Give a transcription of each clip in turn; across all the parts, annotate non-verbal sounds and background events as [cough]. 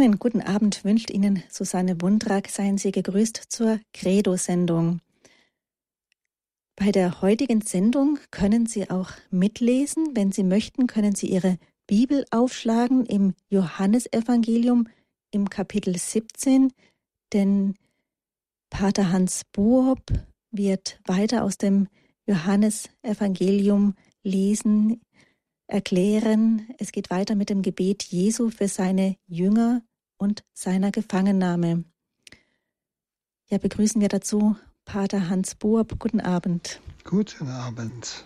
Einen guten Abend wünscht Ihnen Susanne Wundrak. Seien Sie gegrüßt zur Credo-Sendung. Bei der heutigen Sendung können Sie auch mitlesen. Wenn Sie möchten, können Sie Ihre Bibel aufschlagen im Johannesevangelium im Kapitel 17, denn Pater Hans Buob wird weiter aus dem Johannesevangelium lesen, erklären. Es geht weiter mit dem Gebet Jesu für seine Jünger und seiner Gefangennahme. Ja, begrüßen wir dazu Pater Hans Burb. Guten Abend. Guten Abend.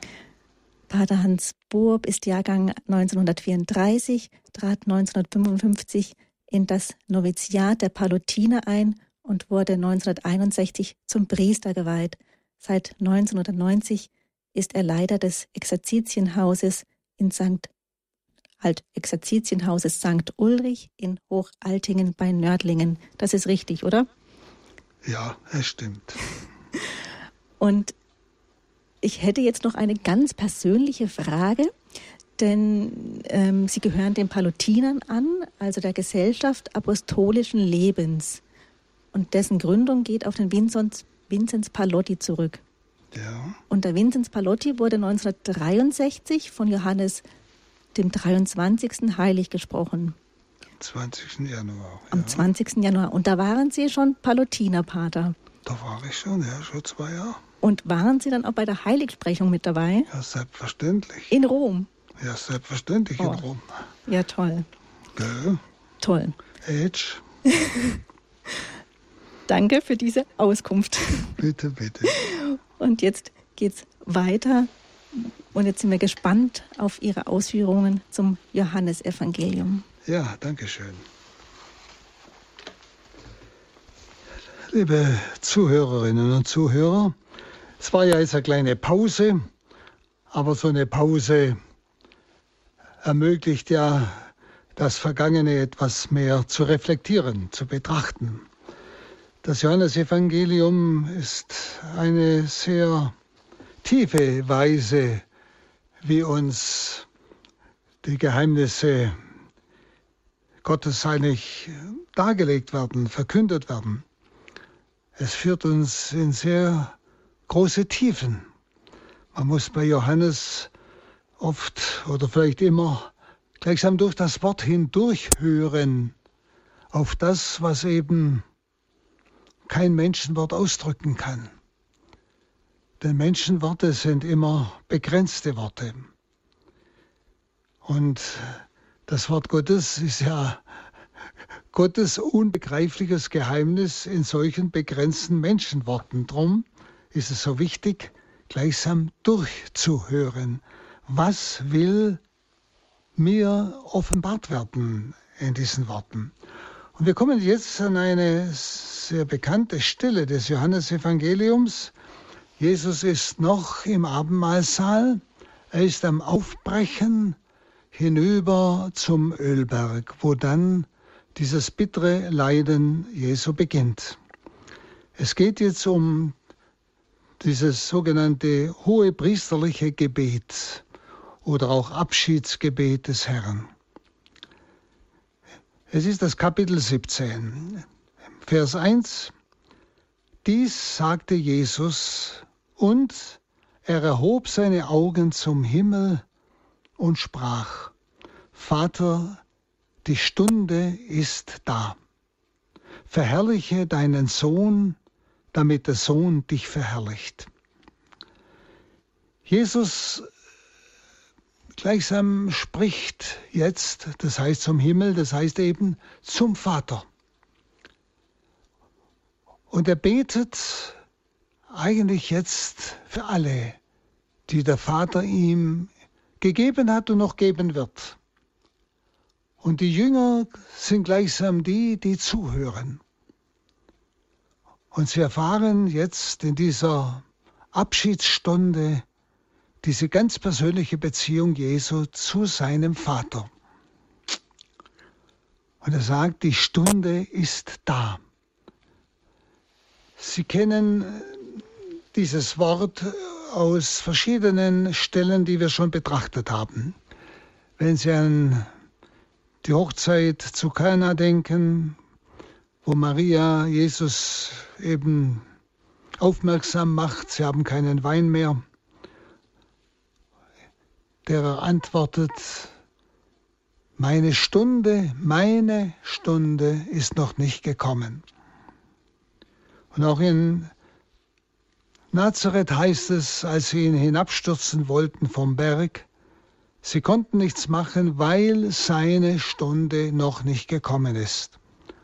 Pater Hans Burb ist Jahrgang 1934, trat 1955 in das Noviziat der Palutiner ein und wurde 1961 zum Priester geweiht. Seit 1990 ist er Leiter des Exerzitienhauses in St. Exerzitienhauses St. Ulrich in Hochaltingen bei Nördlingen. Das ist richtig, oder? Ja, es stimmt. [laughs] Und ich hätte jetzt noch eine ganz persönliche Frage, denn ähm, Sie gehören den Palutinern an, also der Gesellschaft apostolischen Lebens. Und dessen Gründung geht auf den Vinzenz, Vinzenz Palotti zurück. Ja. Und der Vinzenz Palotti wurde 1963 von Johannes dem 23. heilig gesprochen. Am 20. Januar. Am ja. 20. Januar. Und da waren Sie schon Palutinerpater. Da war ich schon, ja, schon zwei Jahre. Und waren Sie dann auch bei der Heiligsprechung mit dabei? Ja, selbstverständlich. In Rom? Ja, selbstverständlich oh. in Rom. Ja, toll. Gell? Toll. Edge. [laughs] Danke für diese Auskunft. Bitte, bitte. Und jetzt geht's weiter. Und jetzt sind wir gespannt auf Ihre Ausführungen zum Johannesevangelium. Ja, danke schön. Liebe Zuhörerinnen und Zuhörer, es war ja jetzt eine kleine Pause, aber so eine Pause ermöglicht ja das Vergangene etwas mehr zu reflektieren, zu betrachten. Das Johannesevangelium ist eine sehr tiefe Weise, wie uns die Geheimnisse Gottes eigentlich dargelegt werden, verkündet werden. Es führt uns in sehr große Tiefen. Man muss bei Johannes oft oder vielleicht immer gleichsam durch das Wort hindurch hören auf das, was eben kein Menschenwort ausdrücken kann. Denn Menschenworte sind immer begrenzte Worte. Und das Wort Gottes ist ja Gottes unbegreifliches Geheimnis in solchen begrenzten Menschenworten. Drum ist es so wichtig, gleichsam durchzuhören. Was will mir offenbart werden in diesen Worten? Und wir kommen jetzt an eine sehr bekannte Stelle des Johannesevangeliums. Jesus ist noch im Abendmahlsaal. Er ist am Aufbrechen hinüber zum Ölberg, wo dann dieses bittere Leiden Jesu beginnt. Es geht jetzt um dieses sogenannte hohe priesterliche Gebet oder auch Abschiedsgebet des Herrn. Es ist das Kapitel 17, Vers 1. Dies sagte Jesus und er erhob seine Augen zum Himmel und sprach, Vater, die Stunde ist da. Verherrliche deinen Sohn, damit der Sohn dich verherrlicht. Jesus gleichsam spricht jetzt, das heißt zum Himmel, das heißt eben zum Vater. Und er betet eigentlich jetzt für alle, die der Vater ihm gegeben hat und noch geben wird. Und die Jünger sind gleichsam die, die zuhören. Und sie erfahren jetzt in dieser Abschiedsstunde, diese ganz persönliche Beziehung Jesu zu seinem Vater. Und er sagt, die Stunde ist da. Sie kennen dieses Wort aus verschiedenen Stellen, die wir schon betrachtet haben. Wenn Sie an die Hochzeit zu Kana denken, wo Maria Jesus eben aufmerksam macht, sie haben keinen Wein mehr. Der er antwortet, meine Stunde, meine Stunde ist noch nicht gekommen. Und auch in Nazareth heißt es, als sie ihn hinabstürzen wollten vom Berg, sie konnten nichts machen, weil seine Stunde noch nicht gekommen ist.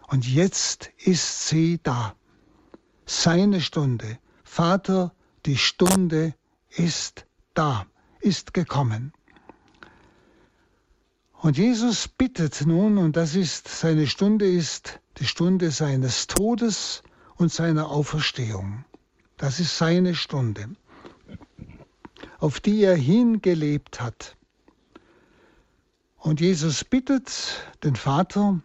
Und jetzt ist sie da. Seine Stunde. Vater, die Stunde ist da, ist gekommen. Und Jesus bittet nun, und das ist, seine Stunde ist die Stunde seines Todes und seiner Auferstehung. Das ist seine Stunde, auf die er hingelebt hat. Und Jesus bittet den Vater,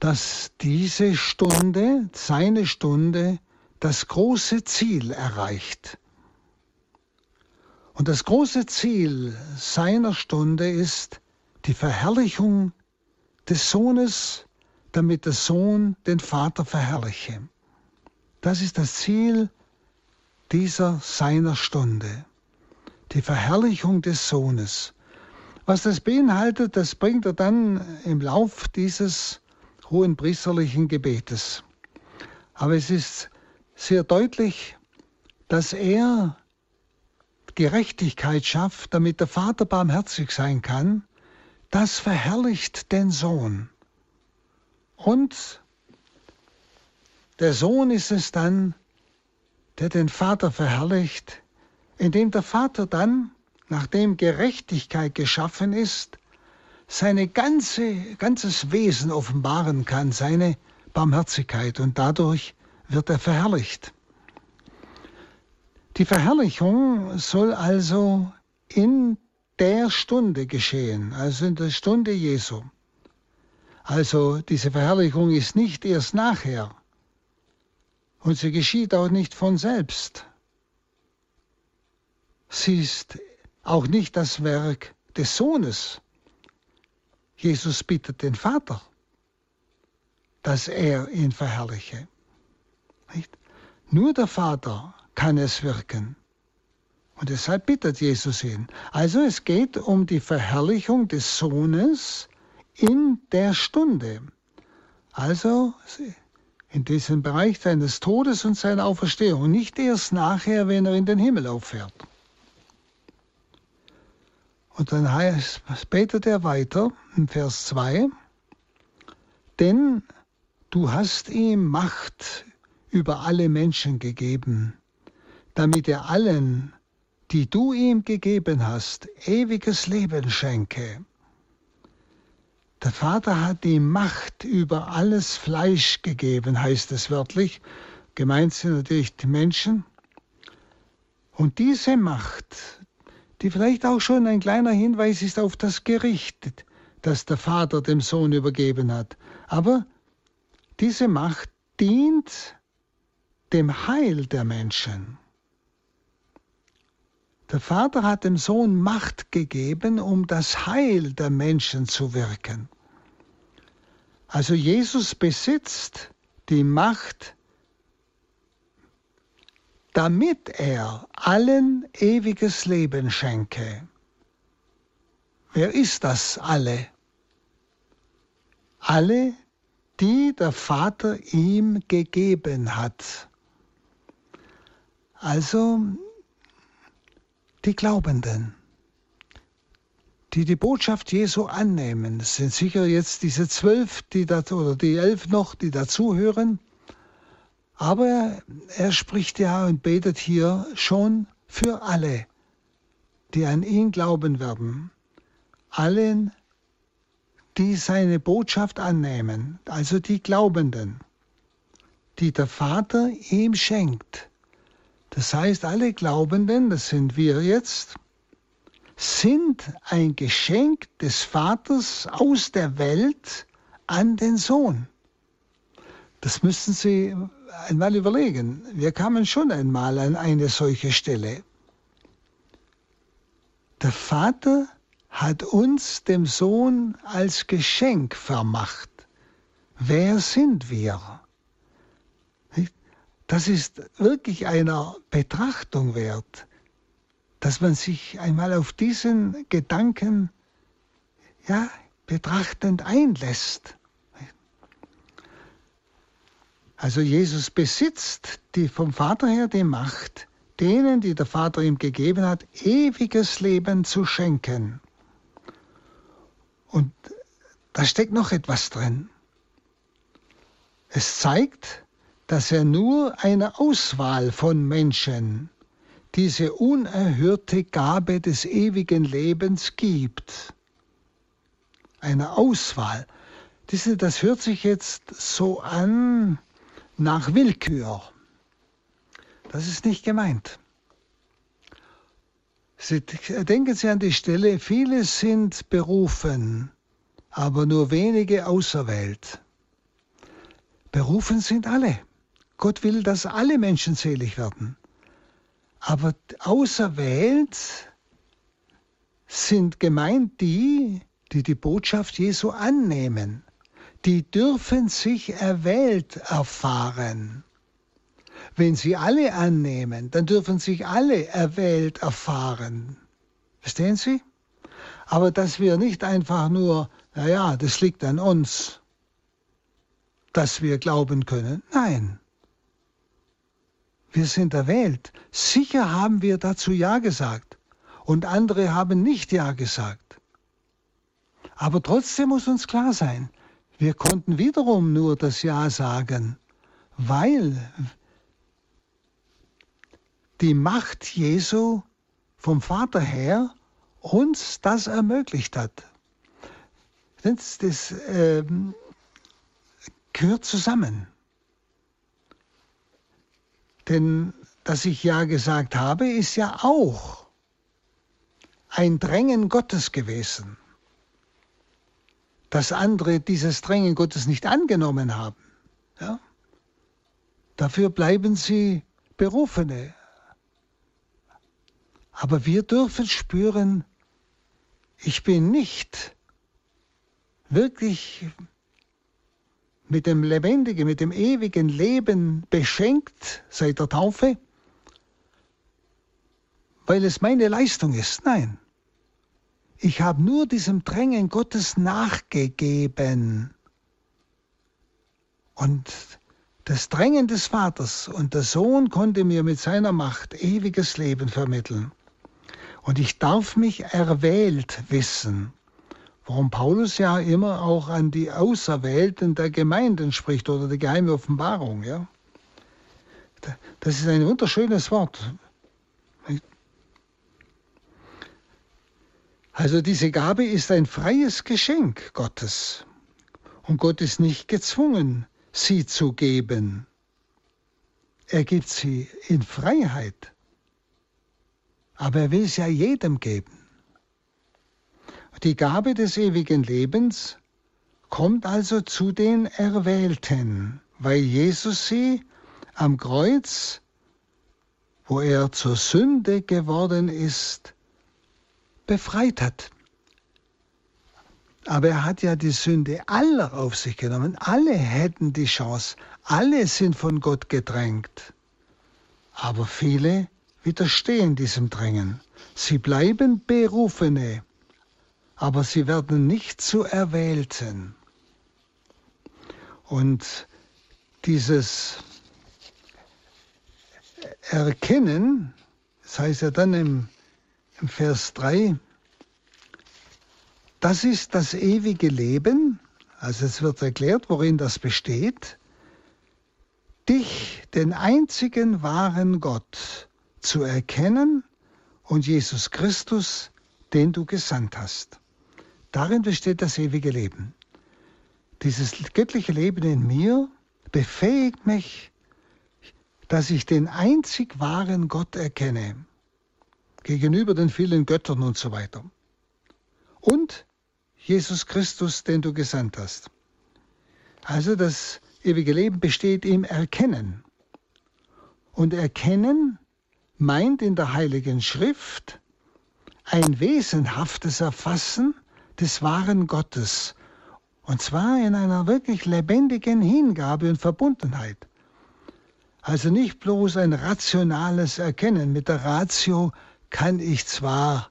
dass diese Stunde, seine Stunde, das große Ziel erreicht. Und das große Ziel seiner Stunde ist die Verherrlichung des Sohnes, damit der Sohn den Vater verherrliche. Das ist das Ziel dieser seiner Stunde. Die Verherrlichung des Sohnes. Was das beinhaltet, das bringt er dann im Lauf dieses hohen priesterlichen Gebetes. Aber es ist sehr deutlich, dass er Gerechtigkeit schafft, damit der Vater barmherzig sein kann. Das verherrlicht den Sohn. Und der Sohn ist es dann, der den Vater verherrlicht, indem der Vater dann, nachdem Gerechtigkeit geschaffen ist, seine ganze, ganzes Wesen offenbaren kann, seine Barmherzigkeit und dadurch wird er verherrlicht. Die Verherrlichung soll also in der Stunde geschehen, also in der Stunde Jesu. Also diese Verherrlichung ist nicht erst nachher und sie geschieht auch nicht von selbst. Sie ist auch nicht das Werk des Sohnes, Jesus bittet den Vater, dass er ihn verherrliche. Nicht? Nur der Vater kann es wirken. Und deshalb bittet Jesus ihn. Also es geht um die Verherrlichung des Sohnes in der Stunde. Also in diesem Bereich seines Todes und seiner Auferstehung. Nicht erst nachher, wenn er in den Himmel auffährt. Und dann heißt, betet er weiter in Vers 2, denn du hast ihm Macht über alle Menschen gegeben, damit er allen, die du ihm gegeben hast, ewiges Leben schenke. Der Vater hat ihm Macht über alles Fleisch gegeben, heißt es wörtlich. Gemeint sind natürlich die Menschen. Und diese Macht, die vielleicht auch schon ein kleiner Hinweis ist auf das Gericht, das der Vater dem Sohn übergeben hat. Aber diese Macht dient dem Heil der Menschen. Der Vater hat dem Sohn Macht gegeben, um das Heil der Menschen zu wirken. Also Jesus besitzt die Macht, damit er allen ewiges Leben schenke. Wer ist das alle? Alle, die der Vater ihm gegeben hat. Also die Glaubenden, die die Botschaft Jesu annehmen, sind sicher jetzt diese zwölf, die da, oder die elf noch, die dazuhören, aber er spricht ja und betet hier schon für alle, die an ihn glauben werden. Allen, die seine Botschaft annehmen, also die Glaubenden, die der Vater ihm schenkt. Das heißt, alle Glaubenden, das sind wir jetzt, sind ein Geschenk des Vaters aus der Welt an den Sohn. Das müssen Sie einmal überlegen. Wir kamen schon einmal an eine solche Stelle. Der Vater hat uns dem Sohn als Geschenk vermacht. Wer sind wir? Das ist wirklich einer Betrachtung wert, dass man sich einmal auf diesen Gedanken ja, betrachtend einlässt. Also Jesus besitzt die vom Vater her die Macht, denen, die der Vater ihm gegeben hat, ewiges Leben zu schenken. Und da steckt noch etwas drin. Es zeigt, dass er nur einer Auswahl von Menschen diese unerhörte Gabe des ewigen Lebens gibt. Eine Auswahl. Das hört sich jetzt so an nach Willkür. Das ist nicht gemeint. Sie, denken Sie an die Stelle, viele sind berufen, aber nur wenige auserwählt. Berufen sind alle. Gott will, dass alle Menschen selig werden. Aber auserwählt sind gemeint die, die die Botschaft Jesu annehmen. Die dürfen sich erwählt erfahren. Wenn sie alle annehmen, dann dürfen sich alle erwählt erfahren. Verstehen Sie? Aber dass wir nicht einfach nur, naja, das liegt an uns, dass wir glauben können. Nein. Wir sind erwählt. Sicher haben wir dazu Ja gesagt. Und andere haben nicht Ja gesagt. Aber trotzdem muss uns klar sein, wir konnten wiederum nur das Ja sagen, weil die Macht Jesu vom Vater her uns das ermöglicht hat. Das, das äh, gehört zusammen. Denn dass ich ja gesagt habe, ist ja auch ein Drängen Gottes gewesen. Dass andere dieses Drängen Gottes nicht angenommen haben. Ja? Dafür bleiben sie Berufene, aber wir dürfen spüren, ich bin nicht wirklich mit dem lebendigen, mit dem ewigen Leben beschenkt seit der Taufe, weil es meine Leistung ist. Nein, ich habe nur diesem Drängen Gottes nachgegeben. Und das Drängen des Vaters und der Sohn konnte mir mit seiner Macht ewiges Leben vermitteln. Und ich darf mich erwählt wissen. Warum Paulus ja immer auch an die Auserwählten der Gemeinden spricht oder die geheime Offenbarung. Ja? Das ist ein wunderschönes Wort. Also diese Gabe ist ein freies Geschenk Gottes. Und Gott ist nicht gezwungen, sie zu geben. Er gibt sie in Freiheit aber er will es ja jedem geben. Die Gabe des ewigen Lebens kommt also zu den Erwählten, weil Jesus sie am Kreuz, wo er zur Sünde geworden ist, befreit hat. Aber er hat ja die Sünde aller auf sich genommen. Alle hätten die Chance. Alle sind von Gott gedrängt. Aber viele widerstehen diesem Drängen. Sie bleiben Berufene, aber sie werden nicht zu Erwählten. Und dieses Erkennen, das heißt ja dann im, im Vers 3, das ist das ewige Leben, also es wird erklärt, worin das besteht, dich, den einzigen wahren Gott, zu erkennen und Jesus Christus, den du gesandt hast. Darin besteht das ewige Leben. Dieses göttliche Leben in mir befähigt mich, dass ich den einzig wahren Gott erkenne, gegenüber den vielen Göttern und so weiter. Und Jesus Christus, den du gesandt hast. Also das ewige Leben besteht im Erkennen. Und Erkennen meint in der Heiligen Schrift ein wesenhaftes Erfassen des wahren Gottes. Und zwar in einer wirklich lebendigen Hingabe und Verbundenheit. Also nicht bloß ein rationales Erkennen. Mit der Ratio kann ich zwar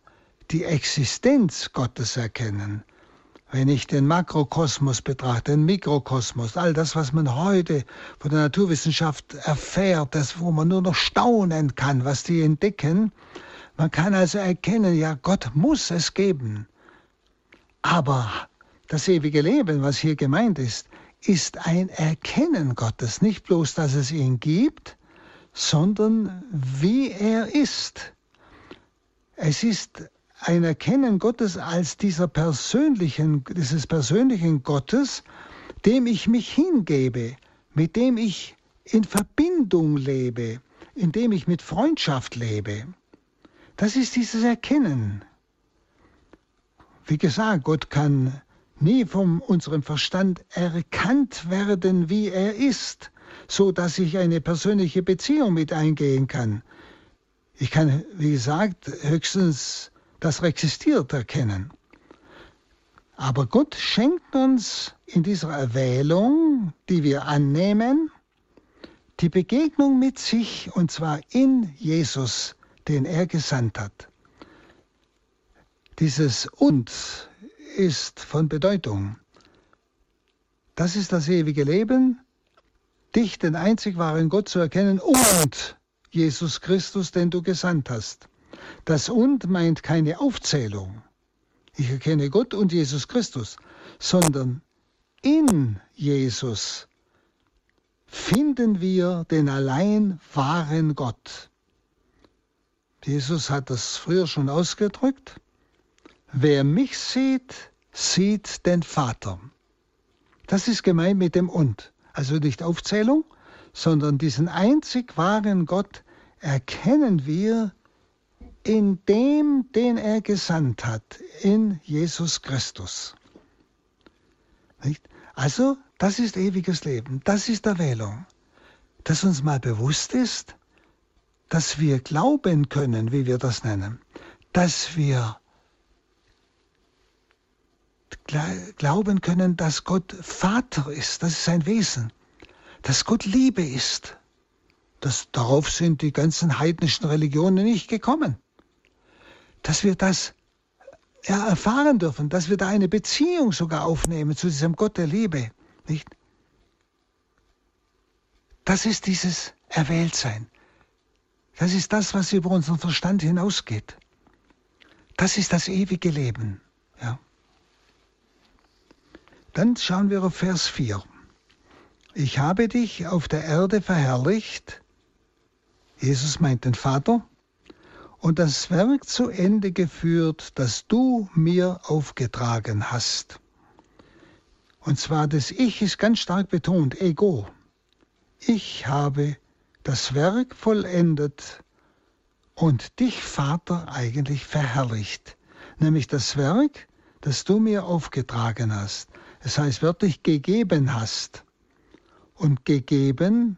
die Existenz Gottes erkennen, wenn ich den Makrokosmos betrachte, den Mikrokosmos, all das, was man heute von der Naturwissenschaft erfährt, das, wo man nur noch staunen kann, was die entdecken, man kann also erkennen, ja, Gott muss es geben. Aber das ewige Leben, was hier gemeint ist, ist ein Erkennen Gottes, nicht bloß, dass es ihn gibt, sondern wie er ist. Es ist ein Erkennen Gottes als dieser persönlichen, dieses persönlichen Gottes, dem ich mich hingebe, mit dem ich in Verbindung lebe, in dem ich mit Freundschaft lebe. Das ist dieses Erkennen. Wie gesagt, Gott kann nie von unserem Verstand erkannt werden, wie er ist, so dass ich eine persönliche Beziehung mit eingehen kann. Ich kann, wie gesagt, höchstens das existiert erkennen. Aber Gott schenkt uns in dieser Erwählung, die wir annehmen, die Begegnung mit sich und zwar in Jesus, den er gesandt hat. Dieses Und ist von Bedeutung. Das ist das ewige Leben, dich, den einzig wahren Gott zu erkennen und Jesus Christus, den du gesandt hast. Das und meint keine Aufzählung. Ich erkenne Gott und Jesus Christus, sondern in Jesus finden wir den allein wahren Gott. Jesus hat das früher schon ausgedrückt. Wer mich sieht, sieht den Vater. Das ist gemeint mit dem und. Also nicht Aufzählung, sondern diesen einzig wahren Gott erkennen wir in dem, den er gesandt hat, in Jesus Christus. Nicht? Also, das ist ewiges Leben, das ist Erwählung. Dass uns mal bewusst ist, dass wir glauben können, wie wir das nennen, dass wir glauben können, dass Gott Vater ist, das ist sein Wesen, dass Gott Liebe ist. Das, darauf sind die ganzen heidnischen Religionen nicht gekommen dass wir das ja, erfahren dürfen, dass wir da eine Beziehung sogar aufnehmen zu diesem Gott der Liebe. Nicht? Das ist dieses Erwähltsein. Das ist das, was über unseren Verstand hinausgeht. Das ist das ewige Leben. Dann schauen wir auf Vers 4. Ich habe dich auf der Erde verherrlicht. Jesus meint den Vater und das Werk zu Ende geführt, das du mir aufgetragen hast. Und zwar das Ich ist ganz stark betont, Ego. Ich habe das Werk vollendet und dich, Vater, eigentlich verherrlicht, nämlich das Werk, das du mir aufgetragen hast. Das heißt wörtlich gegeben hast. Und gegeben,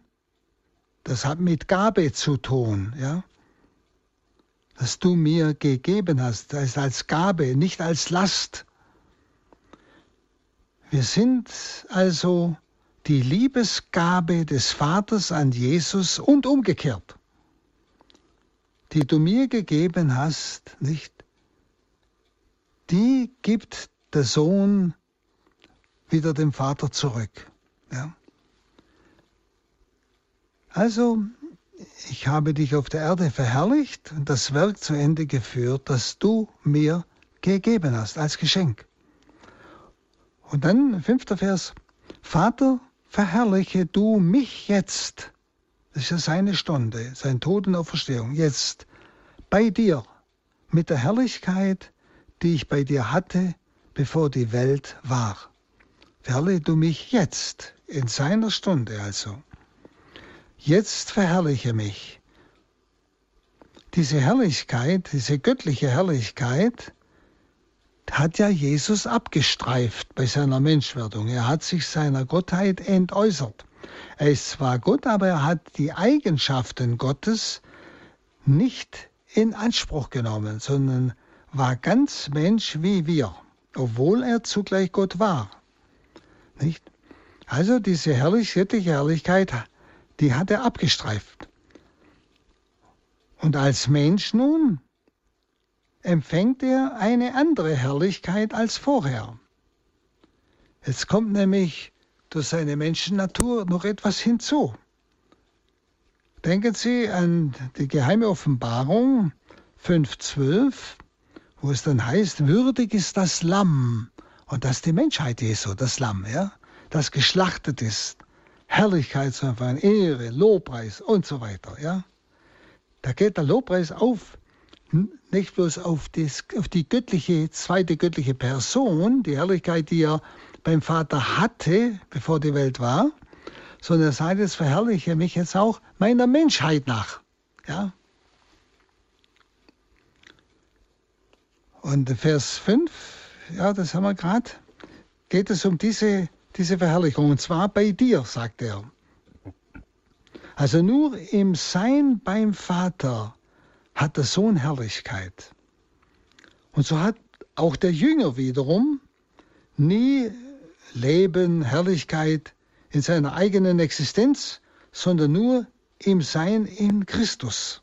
das hat mit Gabe zu tun, ja das du mir gegeben hast, das heißt als Gabe, nicht als Last. Wir sind also die Liebesgabe des Vaters an Jesus und umgekehrt, die du mir gegeben hast, nicht? Die gibt der Sohn wieder dem Vater zurück. Ja? Also ich habe dich auf der Erde verherrlicht und das Werk zu Ende geführt, das du mir gegeben hast als Geschenk. Und dann fünfter Vers, Vater, verherrliche du mich jetzt. Das ist ja seine Stunde, sein Tod und Auferstehung. Jetzt bei dir mit der Herrlichkeit, die ich bei dir hatte, bevor die Welt war. Verherrliche du mich jetzt, in seiner Stunde also. Jetzt verherrliche mich. Diese Herrlichkeit, diese göttliche Herrlichkeit, hat ja Jesus abgestreift bei seiner Menschwerdung. Er hat sich seiner Gottheit entäußert. Er ist zwar Gott, aber er hat die Eigenschaften Gottes nicht in Anspruch genommen, sondern war ganz Mensch wie wir, obwohl er zugleich Gott war. Nicht? Also diese herrlich, göttliche Herrlichkeit, die hat er abgestreift. Und als Mensch nun empfängt er eine andere Herrlichkeit als vorher. Jetzt kommt nämlich durch seine Menschennatur noch etwas hinzu. Denken Sie an die geheime Offenbarung 5.12, wo es dann heißt, würdig ist das Lamm, und das ist die Menschheit Jesu, das Lamm, ja, das geschlachtet ist. Herrlichkeit zu erfahren, Ehre, Lobpreis und so weiter, ja. Da geht der Lobpreis auf, nicht bloß auf, das, auf die göttliche, zweite göttliche Person, die Herrlichkeit, die er beim Vater hatte, bevor die Welt war, sondern er sagt, jetzt verherrliche mich jetzt auch meiner Menschheit nach. Ja? Und Vers 5, ja, das haben wir gerade, geht es um diese, diese Verherrlichung. Und zwar bei dir, sagt er. Also nur im Sein beim Vater hat der Sohn Herrlichkeit. Und so hat auch der Jünger wiederum nie Leben, Herrlichkeit in seiner eigenen Existenz, sondern nur im Sein in Christus.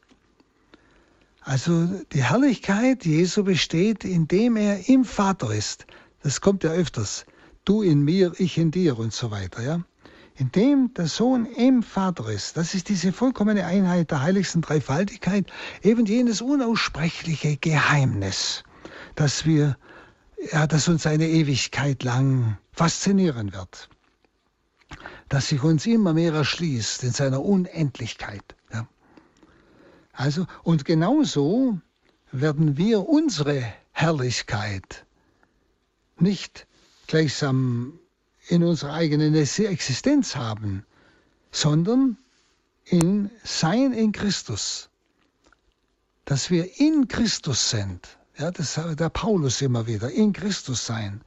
Also die Herrlichkeit Jesu besteht, indem er im Vater ist. Das kommt ja öfters. Du in mir, ich in dir und so weiter. Ja? in dem der Sohn im Vater ist. Das ist diese vollkommene Einheit der heiligsten Dreifaltigkeit, eben jenes unaussprechliche Geheimnis, das wir, ja, das uns eine Ewigkeit lang faszinieren wird, das sich uns immer mehr erschließt in seiner Unendlichkeit. Also, und genauso werden wir unsere Herrlichkeit nicht gleichsam in unserer eigenen Existenz haben, sondern in Sein in Christus. Dass wir in Christus sind. Ja, das sagt der Paulus immer wieder, in Christus sein.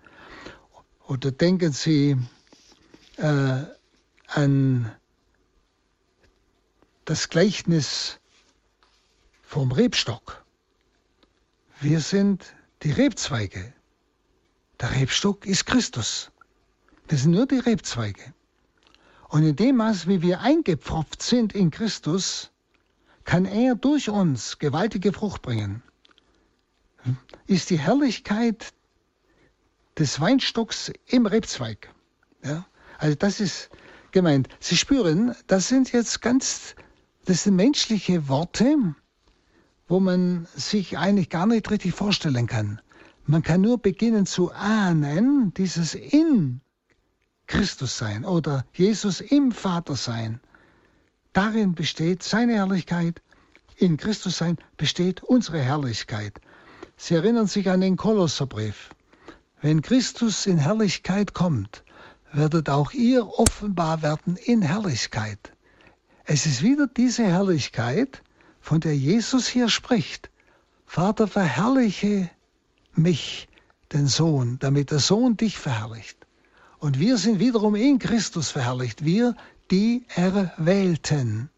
Oder denken Sie äh, an das Gleichnis vom Rebstock. Wir sind die Rebzweige. Der Rebstock ist Christus. Das sind nur die Rebzweige. Und in dem Maß, wie wir eingepfropft sind in Christus, kann er durch uns gewaltige Frucht bringen. Ist die Herrlichkeit des Weinstocks im Rebzweig. Ja? Also das ist gemeint. Sie spüren, das sind jetzt ganz, das sind menschliche Worte, wo man sich eigentlich gar nicht richtig vorstellen kann. Man kann nur beginnen zu ahnen, dieses In Christus sein oder Jesus im Vater sein. Darin besteht seine Herrlichkeit, in Christus sein besteht unsere Herrlichkeit. Sie erinnern sich an den Kolosserbrief. Wenn Christus in Herrlichkeit kommt, werdet auch ihr offenbar werden in Herrlichkeit. Es ist wieder diese Herrlichkeit, von der Jesus hier spricht. Vater, verherrliche mich, den Sohn, damit der Sohn dich verherrlicht. Und wir sind wiederum in Christus verherrlicht, wir, die Erwählten,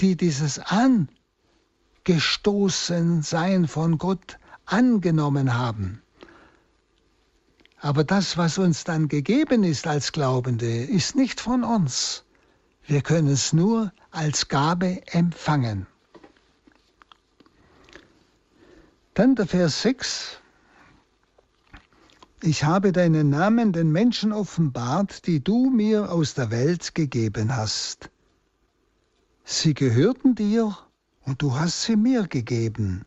die dieses Angestoßensein von Gott angenommen haben. Aber das, was uns dann gegeben ist als Glaubende, ist nicht von uns. Wir können es nur als Gabe empfangen. Dann der Vers 6. Ich habe deinen Namen den Menschen offenbart, die du mir aus der Welt gegeben hast. Sie gehörten dir und du hast sie mir gegeben.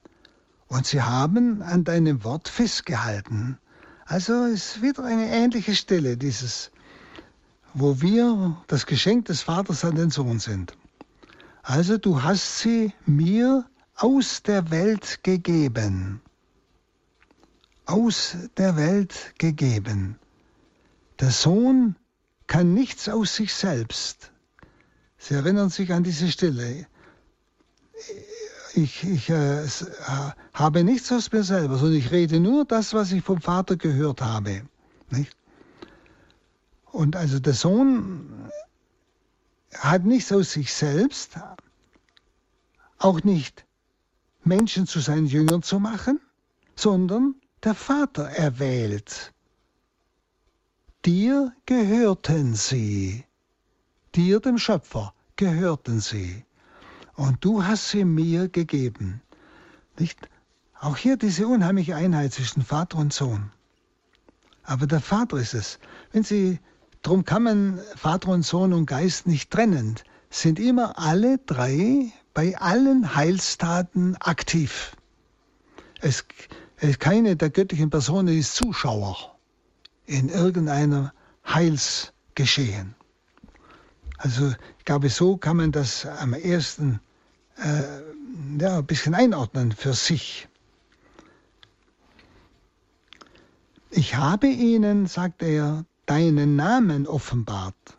Und sie haben an deinem Wort festgehalten. Also ist wieder eine ähnliche Stelle, dieses, wo wir das Geschenk des Vaters an den Sohn sind. Also du hast sie mir aus der Welt gegeben aus der Welt gegeben. Der Sohn kann nichts aus sich selbst. Sie erinnern sich an diese Stelle. Ich, ich äh, habe nichts aus mir selber, sondern ich rede nur das, was ich vom Vater gehört habe. Nicht? Und also der Sohn hat nichts aus sich selbst, auch nicht Menschen zu seinen Jüngern zu machen, sondern der Vater erwählt. Dir gehörten sie, dir dem Schöpfer gehörten sie, und du hast sie mir gegeben. Nicht? Auch hier diese unheimliche Einheit zwischen Vater und Sohn. Aber der Vater ist es. Wenn Sie, drum kann man Vater und Sohn und Geist nicht trennen, sind immer alle drei bei allen Heilstaten aktiv. Es, es keine der göttlichen Personen ist Zuschauer in irgendeinem Heilsgeschehen. Also ich glaube, so kann man das am ersten äh, ja, ein bisschen einordnen für sich. Ich habe ihnen, sagt er, deinen Namen offenbart.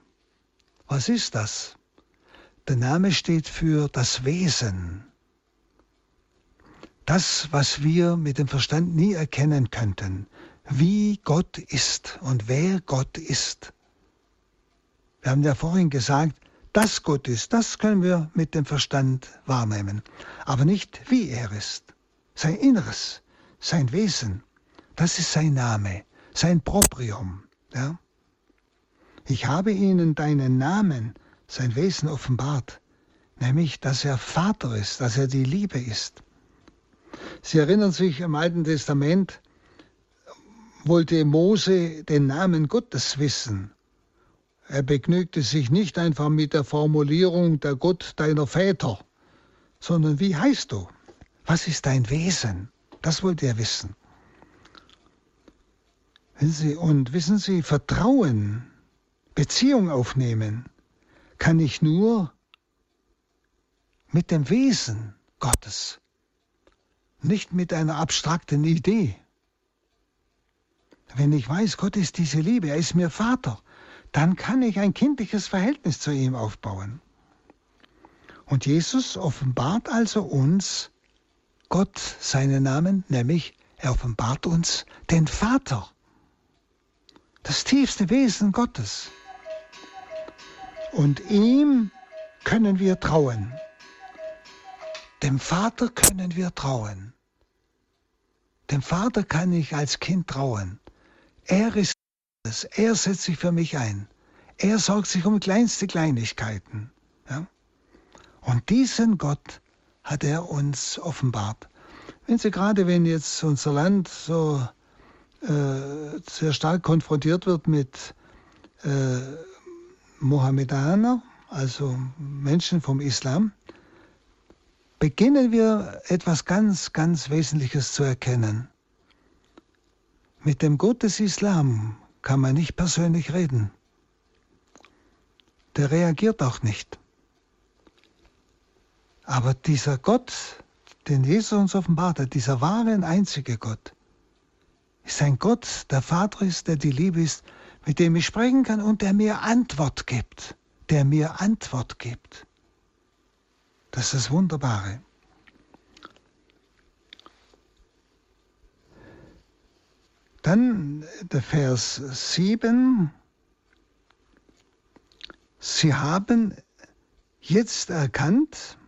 Was ist das? Der Name steht für das Wesen. Das, was wir mit dem Verstand nie erkennen könnten wie Gott ist und wer Gott ist. Wir haben ja vorhin gesagt, dass Gott ist, das können wir mit dem Verstand wahrnehmen, aber nicht wie er ist. Sein Inneres, sein Wesen, das ist sein Name, sein Proprium. Ja? Ich habe ihnen deinen Namen, sein Wesen offenbart, nämlich, dass er Vater ist, dass er die Liebe ist. Sie erinnern sich im Alten Testament, wollte Mose den Namen Gottes wissen. Er begnügte sich nicht einfach mit der Formulierung der Gott deiner Väter, sondern wie heißt du? Was ist dein Wesen? Das wollte er wissen. Sie, und wissen Sie, Vertrauen, Beziehung aufnehmen, kann ich nur mit dem Wesen Gottes, nicht mit einer abstrakten Idee. Wenn ich weiß, Gott ist diese Liebe, er ist mir Vater, dann kann ich ein kindliches Verhältnis zu ihm aufbauen. Und Jesus offenbart also uns Gott seinen Namen, nämlich er offenbart uns den Vater, das tiefste Wesen Gottes. Und ihm können wir trauen. Dem Vater können wir trauen. Dem Vater kann ich als Kind trauen. Er ist es. Er setzt sich für mich ein. Er sorgt sich um kleinste Kleinigkeiten. Ja? Und diesen Gott hat er uns offenbart. Wenn Sie gerade, wenn jetzt unser Land so äh, sehr stark konfrontiert wird mit äh, Mohammedaner, also Menschen vom Islam, beginnen wir etwas ganz, ganz Wesentliches zu erkennen. Mit dem Gott des Islam kann man nicht persönlich reden. Der reagiert auch nicht. Aber dieser Gott, den Jesus uns offenbart hat, dieser wahre und einzige Gott, ist ein Gott, der Vater ist, der die Liebe ist, mit dem ich sprechen kann und der mir Antwort gibt, der mir Antwort gibt. Das ist das Wunderbare. Dann der Vers 7. Sie haben jetzt erkannt,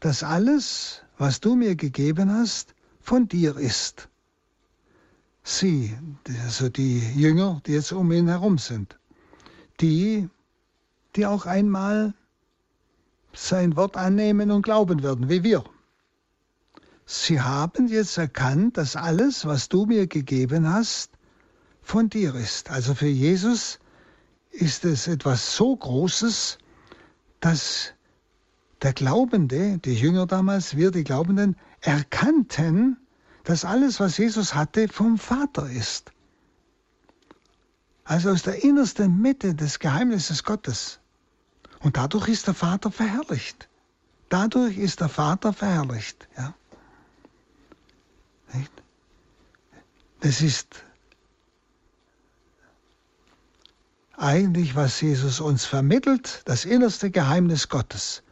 dass alles, was du mir gegeben hast, von dir ist. Sie, also die Jünger, die jetzt um ihn herum sind, die, die auch einmal sein Wort annehmen und glauben werden, wie wir. Sie haben jetzt erkannt, dass alles, was du mir gegeben hast, von dir ist. Also für Jesus ist es etwas so Großes, dass der Glaubende, die Jünger damals, wir die Glaubenden, erkannten, dass alles, was Jesus hatte, vom Vater ist. Also aus der innersten Mitte des Geheimnisses Gottes. Und dadurch ist der Vater verherrlicht. Dadurch ist der Vater verherrlicht. Ja. Nicht? Das ist eigentlich, was Jesus uns vermittelt, das innerste Geheimnis Gottes.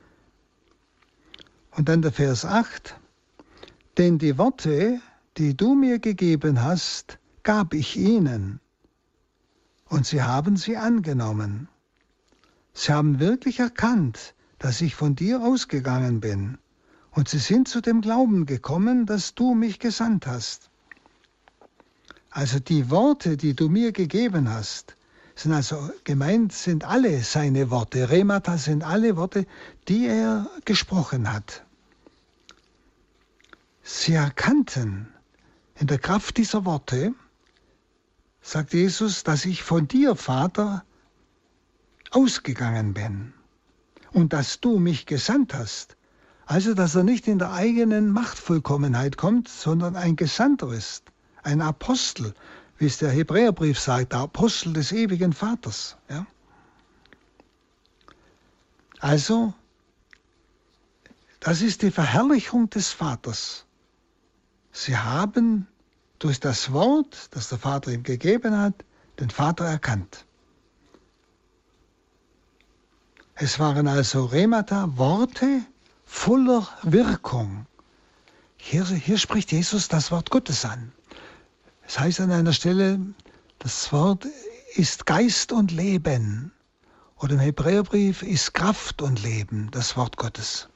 Und dann der Vers 8. Denn die Worte, die du mir gegeben hast, gab ich ihnen, und sie haben sie angenommen. Sie haben wirklich erkannt, dass ich von dir ausgegangen bin Und sie sind zu dem Glauben gekommen, dass du mich gesandt hast. Also die Worte, die du mir gegeben hast, sind also gemeint, sind alle seine Worte. Remata sind alle Worte, die er gesprochen hat. Sie erkannten in der Kraft dieser Worte, sagt Jesus, dass ich von dir, Vater, ausgegangen bin und dass du mich gesandt hast. Also, dass er nicht in der eigenen Machtvollkommenheit kommt, sondern ein Gesandter ist, ein Apostel, wie es der Hebräerbrief sagt, der Apostel des ewigen Vaters. Ja? Also, das ist die Verherrlichung des Vaters. Sie haben durch das Wort, das der Vater ihm gegeben hat, den Vater erkannt. Es waren also Remata Worte voller Wirkung. Hier, hier spricht Jesus das Wort Gottes an. Es heißt an einer Stelle, das Wort ist Geist und Leben. Oder im Hebräerbrief ist Kraft und Leben, das Wort Gottes.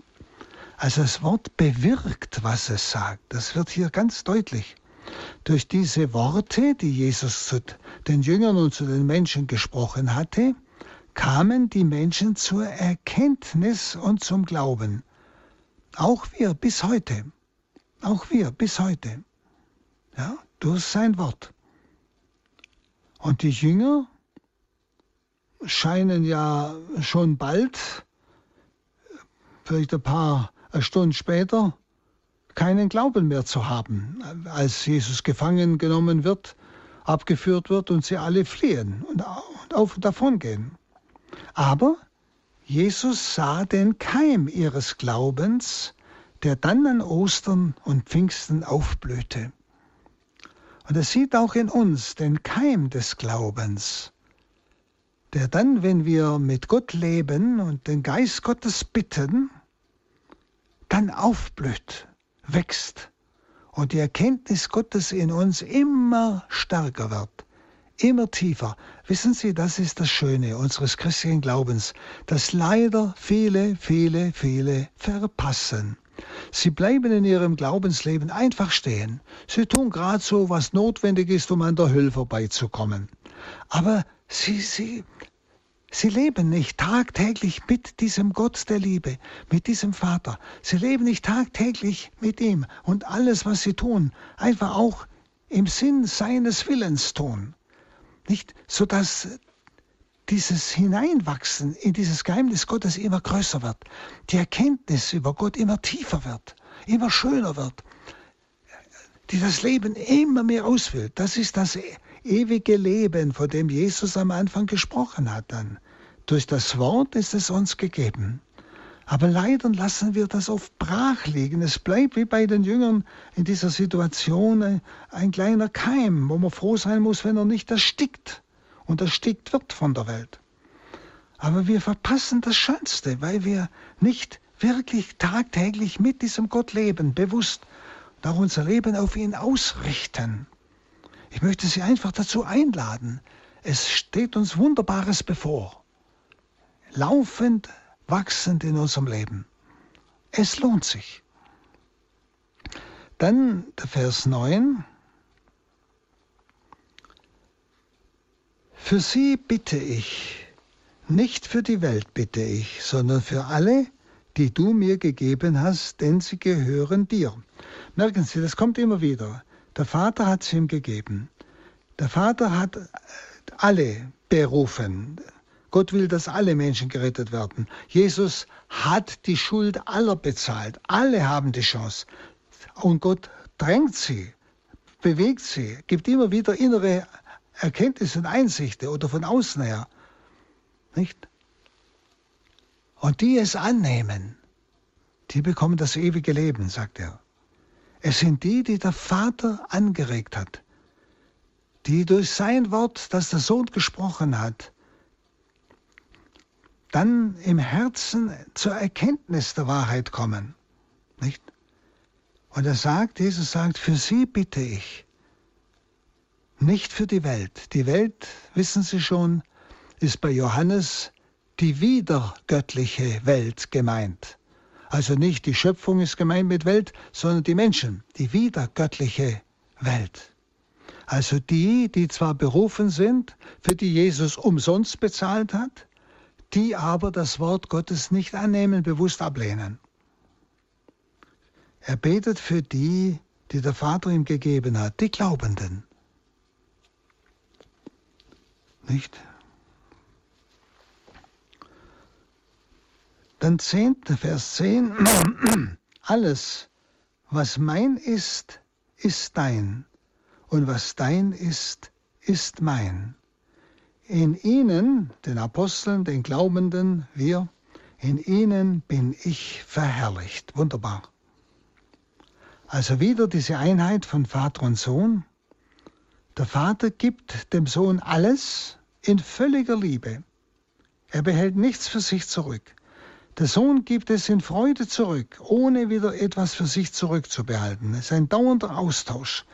Also das Wort bewirkt, was es sagt. Das wird hier ganz deutlich. Durch diese Worte, die Jesus zu den Jüngern und zu den Menschen gesprochen hatte, kamen die Menschen zur Erkenntnis und zum Glauben. Auch wir bis heute. Auch wir bis heute. Ja, durch sein Wort. Und die Jünger scheinen ja schon bald, vielleicht ein paar Stunden später, keinen Glauben mehr zu haben, als Jesus gefangen genommen wird, abgeführt wird und sie alle fliehen und auf und davon gehen. Aber Jesus sah den Keim ihres Glaubens, der dann an Ostern und Pfingsten aufblühte. Und er sieht auch in uns den Keim des Glaubens, der dann, wenn wir mit Gott leben und den Geist Gottes bitten, dann aufblüht, wächst und die Erkenntnis Gottes in uns immer stärker wird, immer tiefer. Wissen Sie, das ist das Schöne unseres christlichen Glaubens, dass leider viele, viele, viele verpassen. Sie bleiben in ihrem Glaubensleben einfach stehen. Sie tun gerade so, was notwendig ist, um an der Hölle vorbeizukommen. Aber sie, sie, sie leben nicht tagtäglich mit diesem Gott der Liebe, mit diesem Vater. Sie leben nicht tagtäglich mit ihm und alles, was sie tun, einfach auch im Sinn seines Willens tun. Nicht, so dass dieses Hineinwachsen in dieses Geheimnis Gottes immer größer wird, die Erkenntnis über Gott immer tiefer wird, immer schöner wird, die das Leben immer mehr ausfüllt. Das ist das ewige Leben, von dem Jesus am Anfang gesprochen hat dann. Durch das Wort ist es uns gegeben. Aber leider lassen wir das oft brach liegen. Es bleibt wie bei den Jüngern in dieser Situation ein, ein kleiner Keim, wo man froh sein muss, wenn er nicht erstickt und erstickt wird von der Welt. Aber wir verpassen das Schönste, weil wir nicht wirklich tagtäglich mit diesem Gott leben, bewusst, und auch unser Leben auf ihn ausrichten. Ich möchte Sie einfach dazu einladen. Es steht uns Wunderbares bevor. Laufend, wachsend in unserem Leben. Es lohnt sich. Dann der Vers 9. Für sie bitte ich, nicht für die Welt bitte ich, sondern für alle, die du mir gegeben hast, denn sie gehören dir. Merken Sie, das kommt immer wieder. Der Vater hat sie ihm gegeben. Der Vater hat alle berufen. Gott will, dass alle Menschen gerettet werden. Jesus hat die Schuld aller bezahlt. Alle haben die Chance. Und Gott drängt sie, bewegt sie, gibt immer wieder innere Erkenntnis und Einsichten oder von außen her. Nicht? Und die es annehmen, die bekommen das ewige Leben, sagt er. Es sind die, die der Vater angeregt hat, die durch sein Wort, das der Sohn gesprochen hat, dann im Herzen zur Erkenntnis der Wahrheit kommen. Nicht? Und er sagt, Jesus sagt, für sie bitte ich, nicht für die Welt. Die Welt, wissen Sie schon, ist bei Johannes die wiedergöttliche Welt gemeint. Also nicht die Schöpfung ist gemeint mit Welt, sondern die Menschen, die wiedergöttliche Welt. Also die, die zwar berufen sind, für die Jesus umsonst bezahlt hat, die aber das Wort Gottes nicht annehmen, bewusst ablehnen. Er betet für die, die der Vater ihm gegeben hat, die Glaubenden. Nicht? Dann 10, Vers 10. [clears throat] Alles, was mein ist, ist dein. Und was dein ist, ist mein. In ihnen, den Aposteln, den Glaubenden, wir, in ihnen bin ich verherrlicht. Wunderbar. Also wieder diese Einheit von Vater und Sohn. Der Vater gibt dem Sohn alles in völliger Liebe. Er behält nichts für sich zurück. Der Sohn gibt es in Freude zurück, ohne wieder etwas für sich zurückzubehalten. Es ist ein dauernder Austausch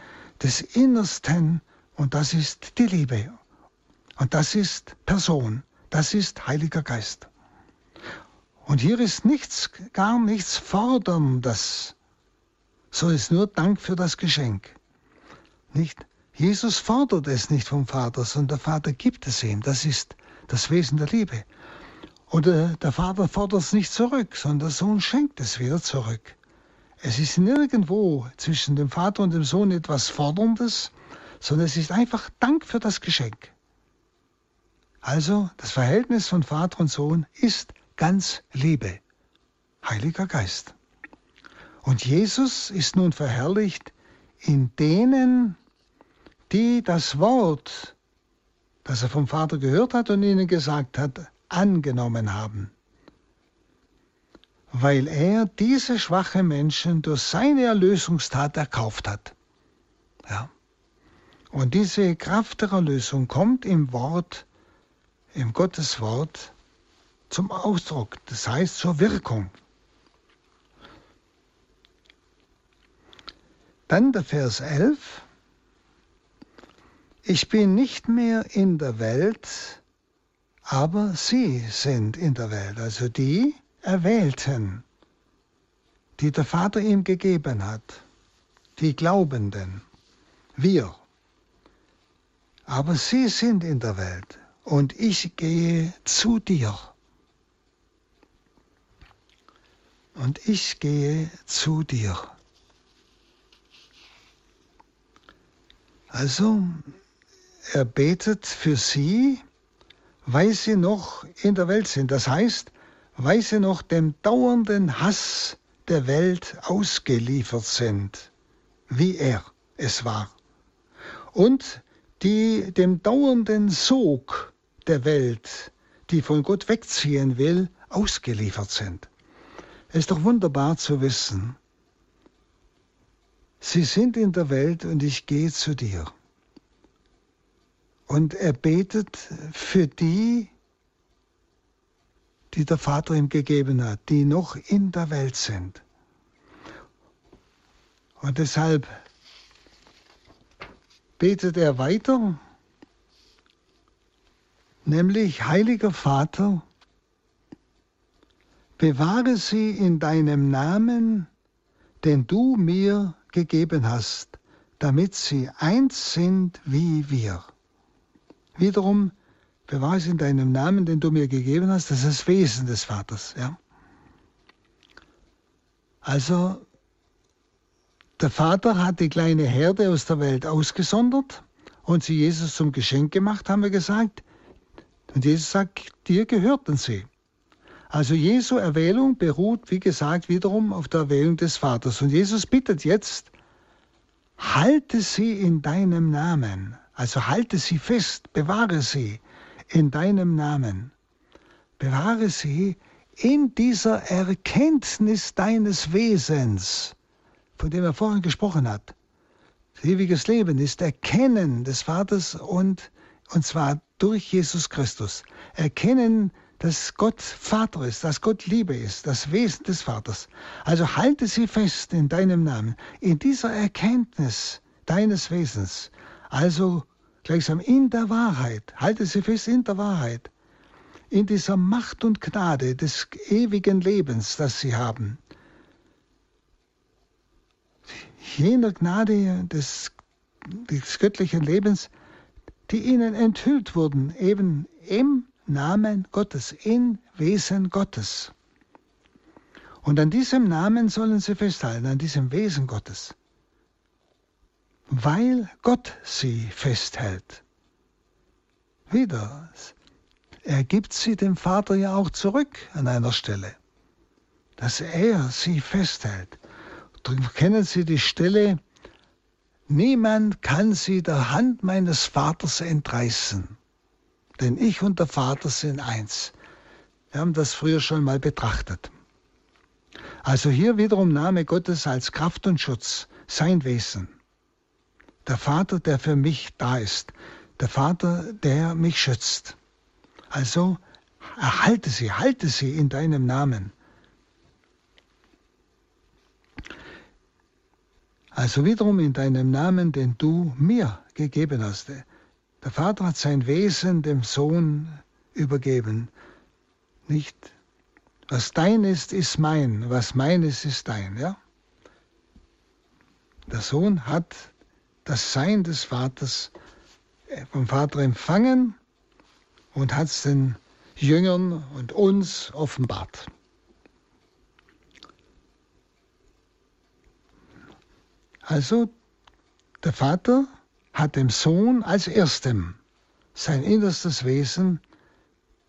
des Innersten und das ist die Liebe. Und das ist Person, das ist Heiliger Geist. Und hier ist nichts, gar nichts Forderndes so ist nur Dank für das Geschenk. Nicht? Jesus fordert es nicht vom Vater, sondern der Vater gibt es ihm. Das ist das Wesen der Liebe. Oder der Vater fordert es nicht zurück, sondern der Sohn schenkt es wieder zurück. Es ist nirgendwo zwischen dem Vater und dem Sohn etwas Forderndes, sondern es ist einfach Dank für das Geschenk. Also das Verhältnis von Vater und Sohn ist ganz Liebe. Heiliger Geist. Und Jesus ist nun verherrlicht in denen, die das Wort, das er vom Vater gehört hat und ihnen gesagt hat, angenommen haben. Weil er diese schwachen Menschen durch seine Erlösungstat erkauft hat. Ja. Und diese Kraft der Erlösung kommt im Wort, im Gotteswort zum Ausdruck, das heißt zur Wirkung. Dann der Vers 11. Ich bin nicht mehr in der Welt, aber sie sind in der Welt, also die Erwählten, die der Vater ihm gegeben hat, die Glaubenden, wir. Aber sie sind in der Welt und ich gehe zu dir. Und ich gehe zu dir. Also, er betet für sie, weil sie noch in der Welt sind. Das heißt, weil sie noch dem dauernden Hass der Welt ausgeliefert sind, wie er es war. Und die dem dauernden Sog der Welt, die von Gott wegziehen will, ausgeliefert sind. Es ist doch wunderbar zu wissen, Sie sind in der Welt und ich gehe zu dir. Und er betet für die, die der Vater ihm gegeben hat, die noch in der Welt sind. Und deshalb betet er weiter, nämlich Heiliger Vater, bewahre sie in deinem Namen, den du mir gegeben hast, damit sie eins sind wie wir. Wiederum bewahre es in deinem Namen, den du mir gegeben hast, das ist das Wesen des Vaters. Ja? Also der Vater hat die kleine Herde aus der Welt ausgesondert und sie Jesus zum Geschenk gemacht, haben wir gesagt. Und Jesus sagt, dir gehörten sie. Also Jesu Erwählung beruht, wie gesagt, wiederum auf der Erwählung des Vaters. Und Jesus bittet jetzt, halte sie in deinem Namen. Also halte sie fest, bewahre sie in deinem Namen. Bewahre sie in dieser Erkenntnis deines Wesens, von dem er vorhin gesprochen hat. Ewiges Leben ist Erkennen des Vaters und, und zwar durch Jesus Christus. Erkennen dass Gott Vater ist, dass Gott Liebe ist, das Wesen des Vaters. Also halte sie fest in deinem Namen, in dieser Erkenntnis deines Wesens. Also gleichsam in der Wahrheit, halte sie fest in der Wahrheit, in dieser Macht und Gnade des ewigen Lebens, das sie haben. Jener Gnade des, des göttlichen Lebens, die ihnen enthüllt wurden, eben im Namen Gottes, im Wesen Gottes. Und an diesem Namen sollen sie festhalten, an diesem Wesen Gottes weil Gott sie festhält. Wieder, er gibt sie dem Vater ja auch zurück an einer Stelle, dass er sie festhält. Darum kennen Sie die Stelle, niemand kann sie der Hand meines Vaters entreißen, denn ich und der Vater sind eins. Wir haben das früher schon mal betrachtet. Also hier wiederum Name Gottes als Kraft und Schutz, sein Wesen. Der Vater, der für mich da ist. Der Vater, der mich schützt. Also erhalte sie, halte sie in deinem Namen. Also wiederum in deinem Namen, den du mir gegeben hast. Der Vater hat sein Wesen dem Sohn übergeben. Nicht was dein ist, ist mein. Was mein ist, ist dein. Ja? Der Sohn hat das Sein des Vaters äh, vom Vater empfangen und hat es den Jüngern und uns offenbart. Also der Vater hat dem Sohn als erstem sein innerstes Wesen,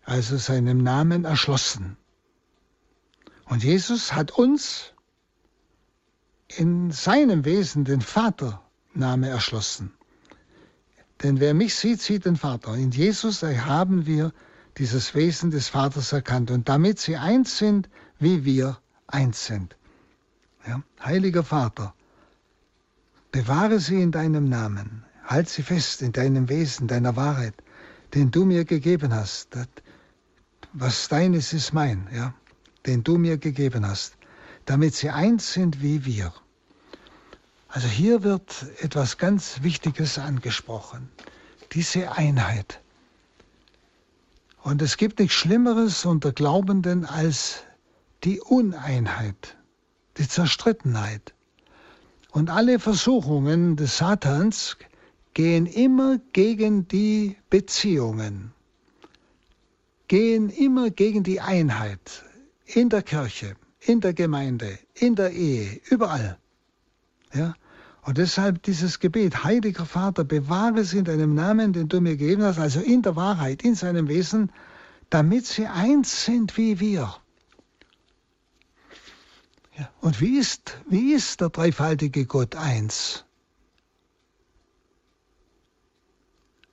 also seinem Namen erschlossen. Und Jesus hat uns in seinem Wesen den Vatername erschlossen. Denn wer mich sieht, sieht den Vater. In Jesus haben wir dieses Wesen des Vaters erkannt und damit sie eins sind, wie wir eins sind. Ja? Heiliger Vater, bewahre sie in deinem Namen, halt sie fest in deinem Wesen, deiner Wahrheit, den du mir gegeben hast. Das, was deines ist mein. Ja? den du mir gegeben hast, damit sie eins sind wie wir. Also hier wird etwas ganz Wichtiges angesprochen, diese Einheit. Und es gibt nichts Schlimmeres unter Glaubenden als die Uneinheit, die Zerstrittenheit. Und alle Versuchungen des Satans gehen immer gegen die Beziehungen, gehen immer gegen die Einheit, in der Kirche, in der Gemeinde, in der Ehe, überall. Ja? Und deshalb dieses Gebet, Heiliger Vater, bewahre sie in deinem Namen, den du mir gegeben hast, also in der Wahrheit, in seinem Wesen, damit sie eins sind wie wir. Ja. Und wie ist, wie ist der dreifaltige Gott eins?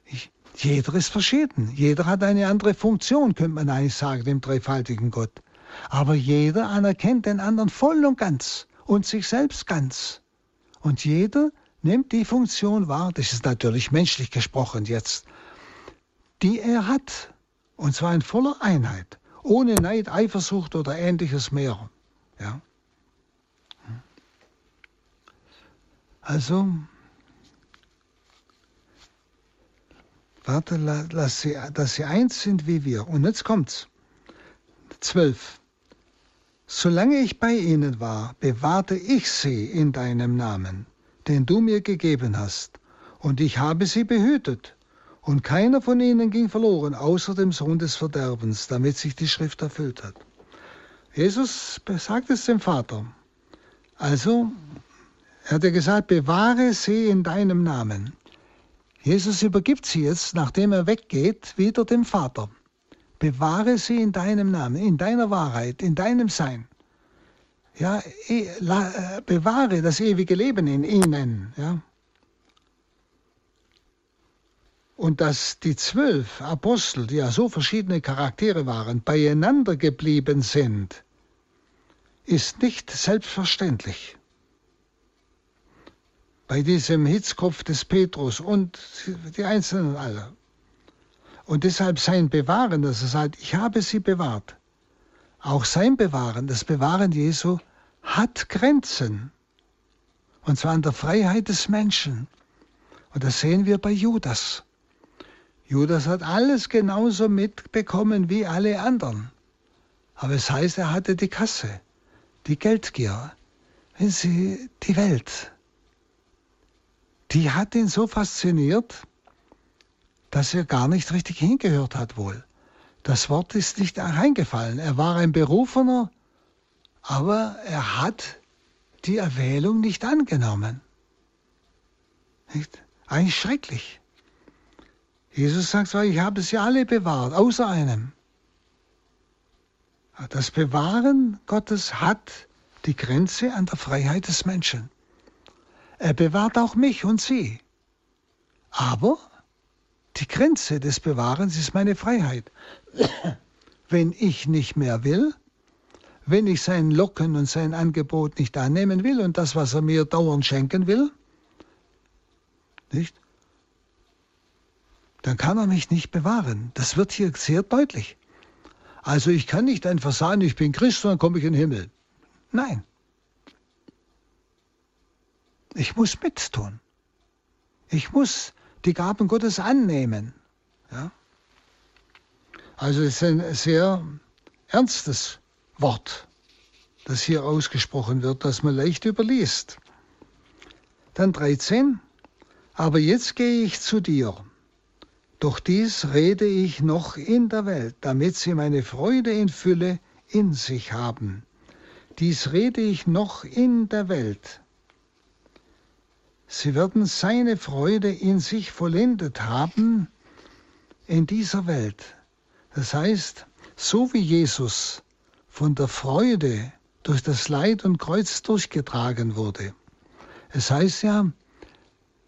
Ich, jeder ist verschieden. Jeder hat eine andere Funktion, könnte man eigentlich sagen, dem dreifaltigen Gott. Aber jeder anerkennt den anderen voll und ganz und sich selbst ganz. Und jeder nimmt die Funktion wahr, das ist natürlich menschlich gesprochen jetzt, die er hat. Und zwar in voller Einheit, ohne Neid, Eifersucht oder ähnliches mehr. Ja? Also, warte, lass sie, dass sie eins sind wie wir. Und jetzt kommt's. Zwölf. Solange ich bei ihnen war, bewahrte ich sie in deinem Namen, den du mir gegeben hast, und ich habe sie behütet, und keiner von ihnen ging verloren, außer dem Sohn des Verderbens, damit sich die Schrift erfüllt hat. Jesus sagt es dem Vater. Also, er hat ja gesagt, bewahre sie in deinem Namen. Jesus übergibt sie jetzt, nachdem er weggeht, wieder dem Vater. Bewahre sie in deinem Namen, in deiner Wahrheit, in deinem Sein. Ja, e, bewahre das ewige Leben in ihnen. Ja. Und dass die zwölf Apostel, die ja so verschiedene Charaktere waren, beieinander geblieben sind, ist nicht selbstverständlich. Bei diesem Hitzkopf des Petrus und die Einzelnen alle. Und deshalb sein Bewahren, dass er sagt, ich habe sie bewahrt. Auch sein Bewahren, das Bewahren Jesu, hat Grenzen. Und zwar an der Freiheit des Menschen. Und das sehen wir bei Judas. Judas hat alles genauso mitbekommen wie alle anderen. Aber es heißt, er hatte die Kasse, die Geldgier, wenn sie die Welt, die hat ihn so fasziniert, dass er gar nicht richtig hingehört hat wohl. Das Wort ist nicht reingefallen. Er war ein Berufener, aber er hat die Erwählung nicht angenommen. Nicht? Eigentlich schrecklich. Jesus sagt zwar, ich habe sie alle bewahrt, außer einem. Das Bewahren Gottes hat die Grenze an der Freiheit des Menschen. Er bewahrt auch mich und sie. Aber die Grenze des Bewahrens ist meine Freiheit. [coughs] Wenn ich nicht mehr will, wenn ich sein Locken und sein Angebot nicht annehmen will und das, was er mir dauernd schenken will, nicht? Dann kann er mich nicht bewahren. Das wird hier sehr deutlich. Also ich kann nicht einfach sagen, ich bin Christ und dann komme ich in den Himmel. Nein. Ich muss mittun. Ich muss die Gaben Gottes annehmen. Ja? Also es ist ein sehr ernstes Wort, das hier ausgesprochen wird, das man leicht überliest. Dann 13. Aber jetzt gehe ich zu dir. Doch dies rede ich noch in der Welt, damit sie meine Freude in Fülle in sich haben. Dies rede ich noch in der Welt, Sie werden seine Freude in sich vollendet haben in dieser Welt. Das heißt, so wie Jesus von der Freude durch das Leid und Kreuz durchgetragen wurde. Es heißt ja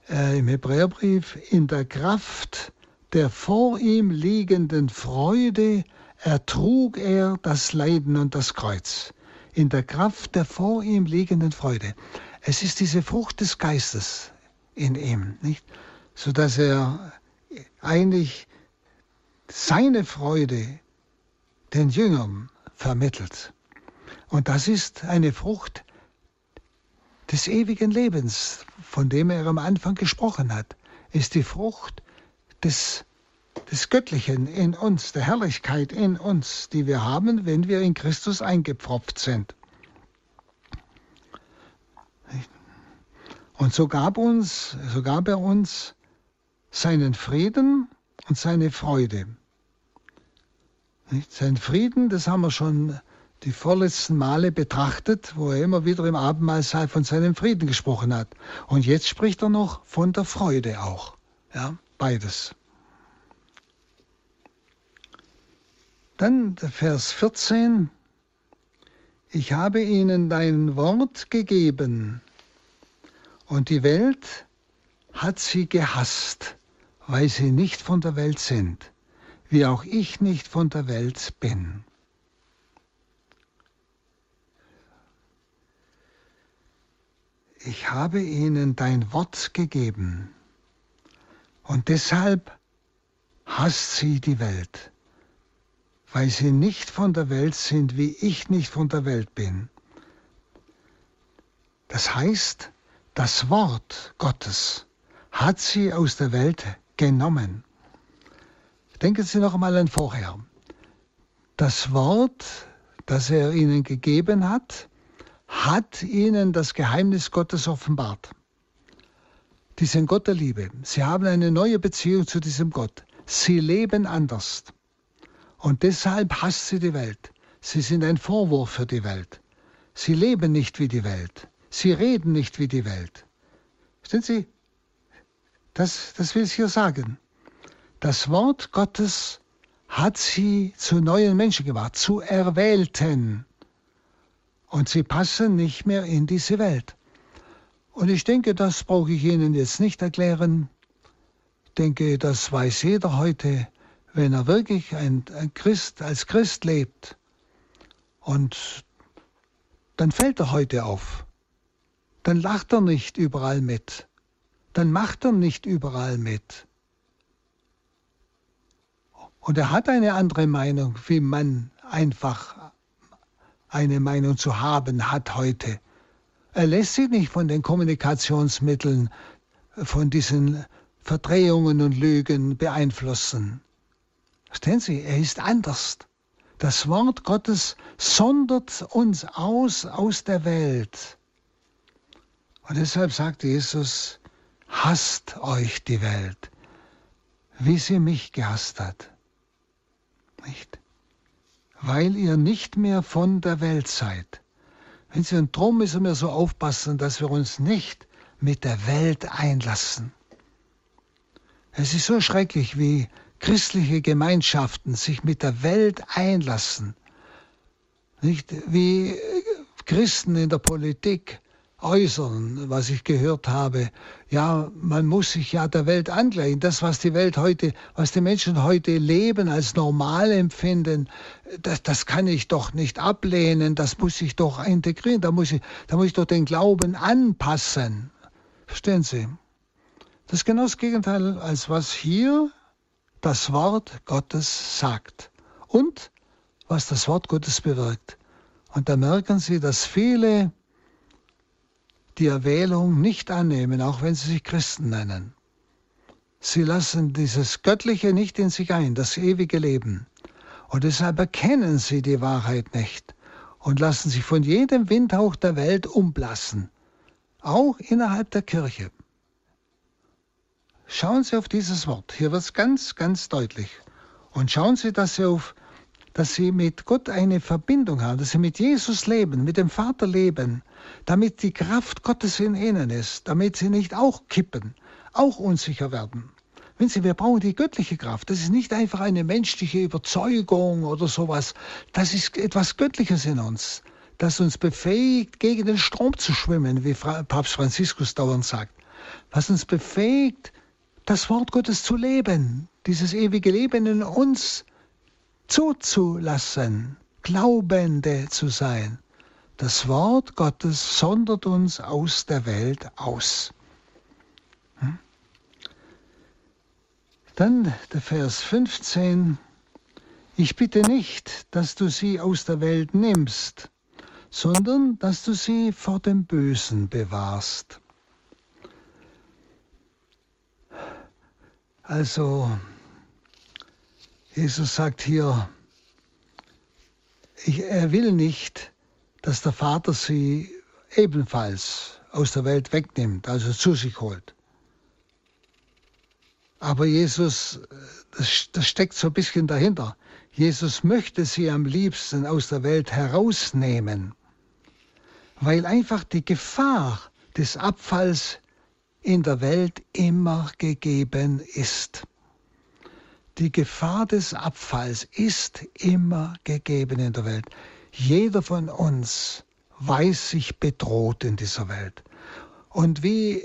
äh, im Hebräerbrief, in der Kraft der vor ihm liegenden Freude ertrug er das Leiden und das Kreuz. In der Kraft der vor ihm liegenden Freude. Es ist diese Frucht des Geistes in ihm, nicht? So dass er eigentlich seine Freude den Jüngern vermittelt. Und das ist eine Frucht des ewigen Lebens, von dem er am Anfang gesprochen hat, ist die Frucht des, des Göttlichen in uns, der Herrlichkeit in uns, die wir haben, wenn wir in Christus eingepfropft sind. Und so gab uns, so gab er uns seinen Frieden und seine Freude. Nicht? Sein Frieden, das haben wir schon die vorletzten Male betrachtet, wo er immer wieder im Abendmahlsaal von seinem Frieden gesprochen hat. Und jetzt spricht er noch von der Freude auch. Ja, beides. Dann der Vers 14. Ich habe ihnen dein Wort gegeben, und die Welt hat sie gehasst, weil sie nicht von der Welt sind, wie auch ich nicht von der Welt bin. Ich habe ihnen dein Wort gegeben, und deshalb hasst sie die Welt, weil sie nicht von der Welt sind, wie ich nicht von der Welt bin. Das heißt, das Wort Gottes hat sie aus der Welt genommen. Denken Sie noch einmal an vorher. Das Wort, das er ihnen gegeben hat, hat ihnen das Geheimnis Gottes offenbart. Die sind Gott der Liebe. Sie haben eine neue Beziehung zu diesem Gott. Sie leben anders. Und deshalb hasst sie die Welt. Sie sind ein Vorwurf für die Welt. Sie leben nicht wie die Welt. Sie reden nicht wie die Welt. Sind Sie? Das, das will ich hier sagen. Das Wort Gottes hat sie zu neuen Menschen gemacht, zu Erwählten. Und sie passen nicht mehr in diese Welt. Und ich denke, das brauche ich Ihnen jetzt nicht erklären. Ich denke, das weiß jeder heute, wenn er wirklich ein, ein Christ als Christ lebt. Und dann fällt er heute auf dann lacht er nicht überall mit, dann macht er nicht überall mit. Und er hat eine andere Meinung, wie man einfach eine Meinung zu haben hat heute. Er lässt sich nicht von den Kommunikationsmitteln, von diesen Verdrehungen und Lügen beeinflussen. Verstehen Sie, er ist anders. Das Wort Gottes sondert uns aus aus der Welt. Und deshalb sagt Jesus, hasst euch die Welt, wie sie mich gehasst hat. Nicht? Weil ihr nicht mehr von der Welt seid. Wenn Sie, und drum müssen wir so aufpassen, dass wir uns nicht mit der Welt einlassen. Es ist so schrecklich, wie christliche Gemeinschaften sich mit der Welt einlassen. Nicht wie Christen in der Politik äußern, was ich gehört habe. Ja, man muss sich ja der Welt angleichen. Das, was die Welt heute, was die Menschen heute leben, als normal empfinden, das, das kann ich doch nicht ablehnen. Das muss ich doch integrieren. Da muss ich, da muss ich doch den Glauben anpassen. Verstehen Sie? Das ist genau das Gegenteil, als was hier das Wort Gottes sagt und was das Wort Gottes bewirkt. Und da merken Sie, dass viele die Erwählung nicht annehmen, auch wenn sie sich Christen nennen. Sie lassen dieses Göttliche nicht in sich ein, das ewige Leben. Und deshalb erkennen sie die Wahrheit nicht und lassen sich von jedem Windhauch der Welt umblassen, auch innerhalb der Kirche. Schauen Sie auf dieses Wort. Hier wird es ganz, ganz deutlich. Und schauen Sie, dass Sie, auf, dass Sie mit Gott eine Verbindung haben, dass Sie mit Jesus leben, mit dem Vater leben, damit die Kraft Gottes in ihnen ist, damit Sie nicht auch kippen, auch unsicher werden. Wenn Sie, wir brauchen die göttliche Kraft. Das ist nicht einfach eine menschliche Überzeugung oder sowas. Das ist etwas Göttliches in uns, das uns befähigt, gegen den Strom zu schwimmen, wie Papst Franziskus dauernd sagt. Was uns befähigt, das Wort Gottes zu leben, dieses ewige Leben in uns zuzulassen, Glaubende zu sein. Das Wort Gottes sondert uns aus der Welt aus. Hm? Dann der Vers 15. Ich bitte nicht, dass du sie aus der Welt nimmst, sondern dass du sie vor dem Bösen bewahrst. Also, Jesus sagt hier, ich, er will nicht, dass der Vater sie ebenfalls aus der Welt wegnimmt, also zu sich holt. Aber Jesus, das, das steckt so ein bisschen dahinter. Jesus möchte sie am liebsten aus der Welt herausnehmen, weil einfach die Gefahr des Abfalls in der Welt immer gegeben ist. Die Gefahr des Abfalls ist immer gegeben in der Welt. Jeder von uns weiß sich bedroht in dieser Welt. Und wie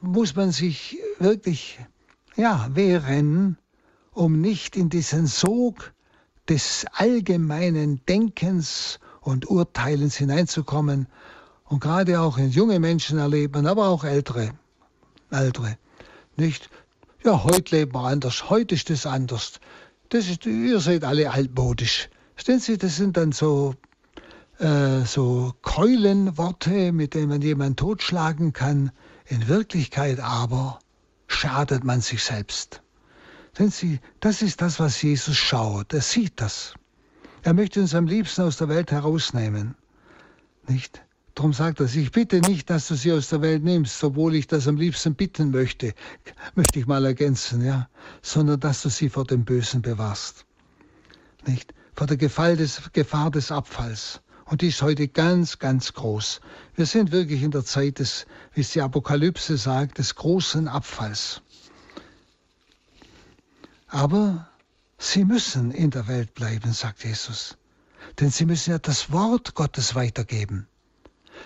muss man sich wirklich ja, wehren, um nicht in diesen Sog des allgemeinen Denkens und Urteilens hineinzukommen. Und gerade auch in junge Menschen erleben, aber auch ältere. Ältere. Nicht, ja, heute leben wir anders, heute ist das anders. Das ist, ihr seid alle altmodisch. Verstehen Sie, das sind dann so, äh, so Keulenworte, mit denen man jemanden totschlagen kann. In Wirklichkeit aber schadet man sich selbst. Denn Sie, das ist das, was Jesus schaut. Er sieht das. Er möchte uns am liebsten aus der Welt herausnehmen. Nicht? Darum sagt er, ich bitte nicht, dass du sie aus der Welt nimmst, obwohl ich das am liebsten bitten möchte, möchte ich mal ergänzen, ja, sondern dass du sie vor dem Bösen bewahrst. Nicht? Vor der Gefahr des, Abfalls. Und die ist heute ganz, ganz groß. Wir sind wirklich in der Zeit des, wie es die Apokalypse sagt, des großen Abfalls. Aber sie müssen in der Welt bleiben, sagt Jesus. Denn sie müssen ja das Wort Gottes weitergeben.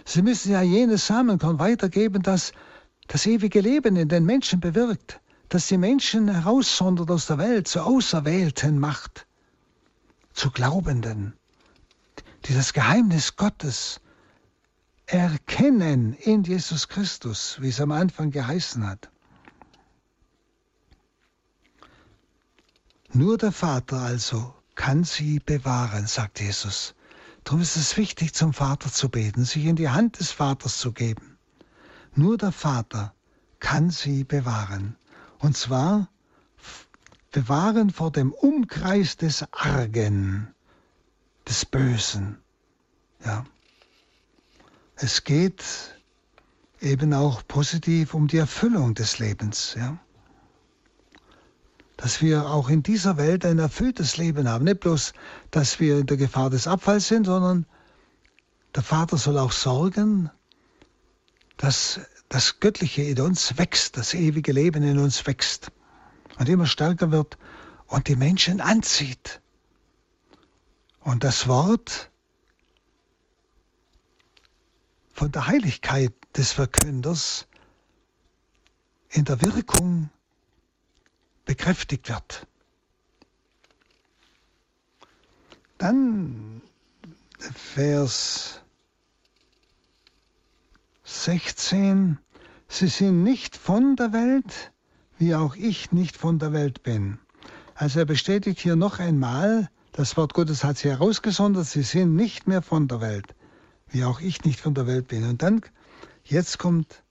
Sie müssen ja jenes Samenkorn weitergeben, das das ewige Leben in den Menschen bewirkt, das die Menschen heraussondert aus der Welt, zu Auserwählten macht, zu Glaubenden, die das Geheimnis Gottes erkennen in Jesus Christus, wie es am Anfang geheißen hat. Nur der Vater also kann sie bewahren, sagt Jesus. Darum ist es wichtig, zum Vater zu beten, sich in die Hand des Vaters zu geben. Nur der Vater kann sie bewahren. Und zwar bewahren vor dem Umkreis des Argen, des Bösen. Ja. Es geht eben auch positiv um die Erfüllung des Lebens. Ja? Dass wir auch in dieser Welt ein erfülltes Leben haben. Nicht bloß, dass wir in der Gefahr des Abfalls sind, sondern der Vater soll auch sorgen, dass das Göttliche in uns wächst, das ewige Leben in uns wächst und immer stärker wird und die Menschen anzieht. Und das Wort von der Heiligkeit des Verkünders in der Wirkung bekräftigt wird. Dann Vers 16. Sie sind nicht von der Welt, wie auch ich nicht von der Welt bin. Also er bestätigt hier noch einmal, das Wort Gottes hat sie herausgesondert, sie sind nicht mehr von der Welt, wie auch ich nicht von der Welt bin. Und dann, jetzt kommt,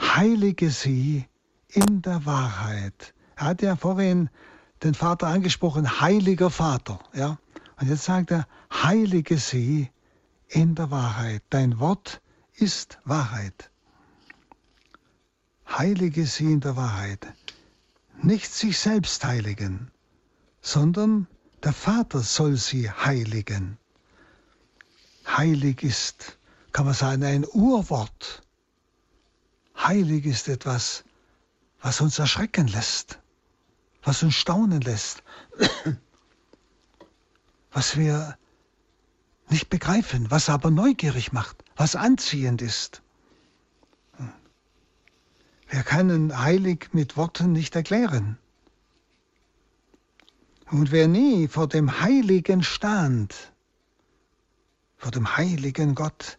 heilige sie in der Wahrheit. Er hat ja vorhin den Vater angesprochen, heiliger Vater. Ja? Und jetzt sagt er, heilige sie in der Wahrheit. Dein Wort ist Wahrheit. Heilige sie in der Wahrheit. Nicht sich selbst heiligen, sondern der Vater soll sie heiligen. Heilig ist, kann man sagen, ein Urwort. Heilig ist etwas, was uns erschrecken lässt, was uns staunen lässt, [coughs] was wir nicht begreifen, was aber neugierig macht, was anziehend ist. Wir können heilig mit Worten nicht erklären. Und wer nie vor dem Heiligen stand, vor dem heiligen Gott,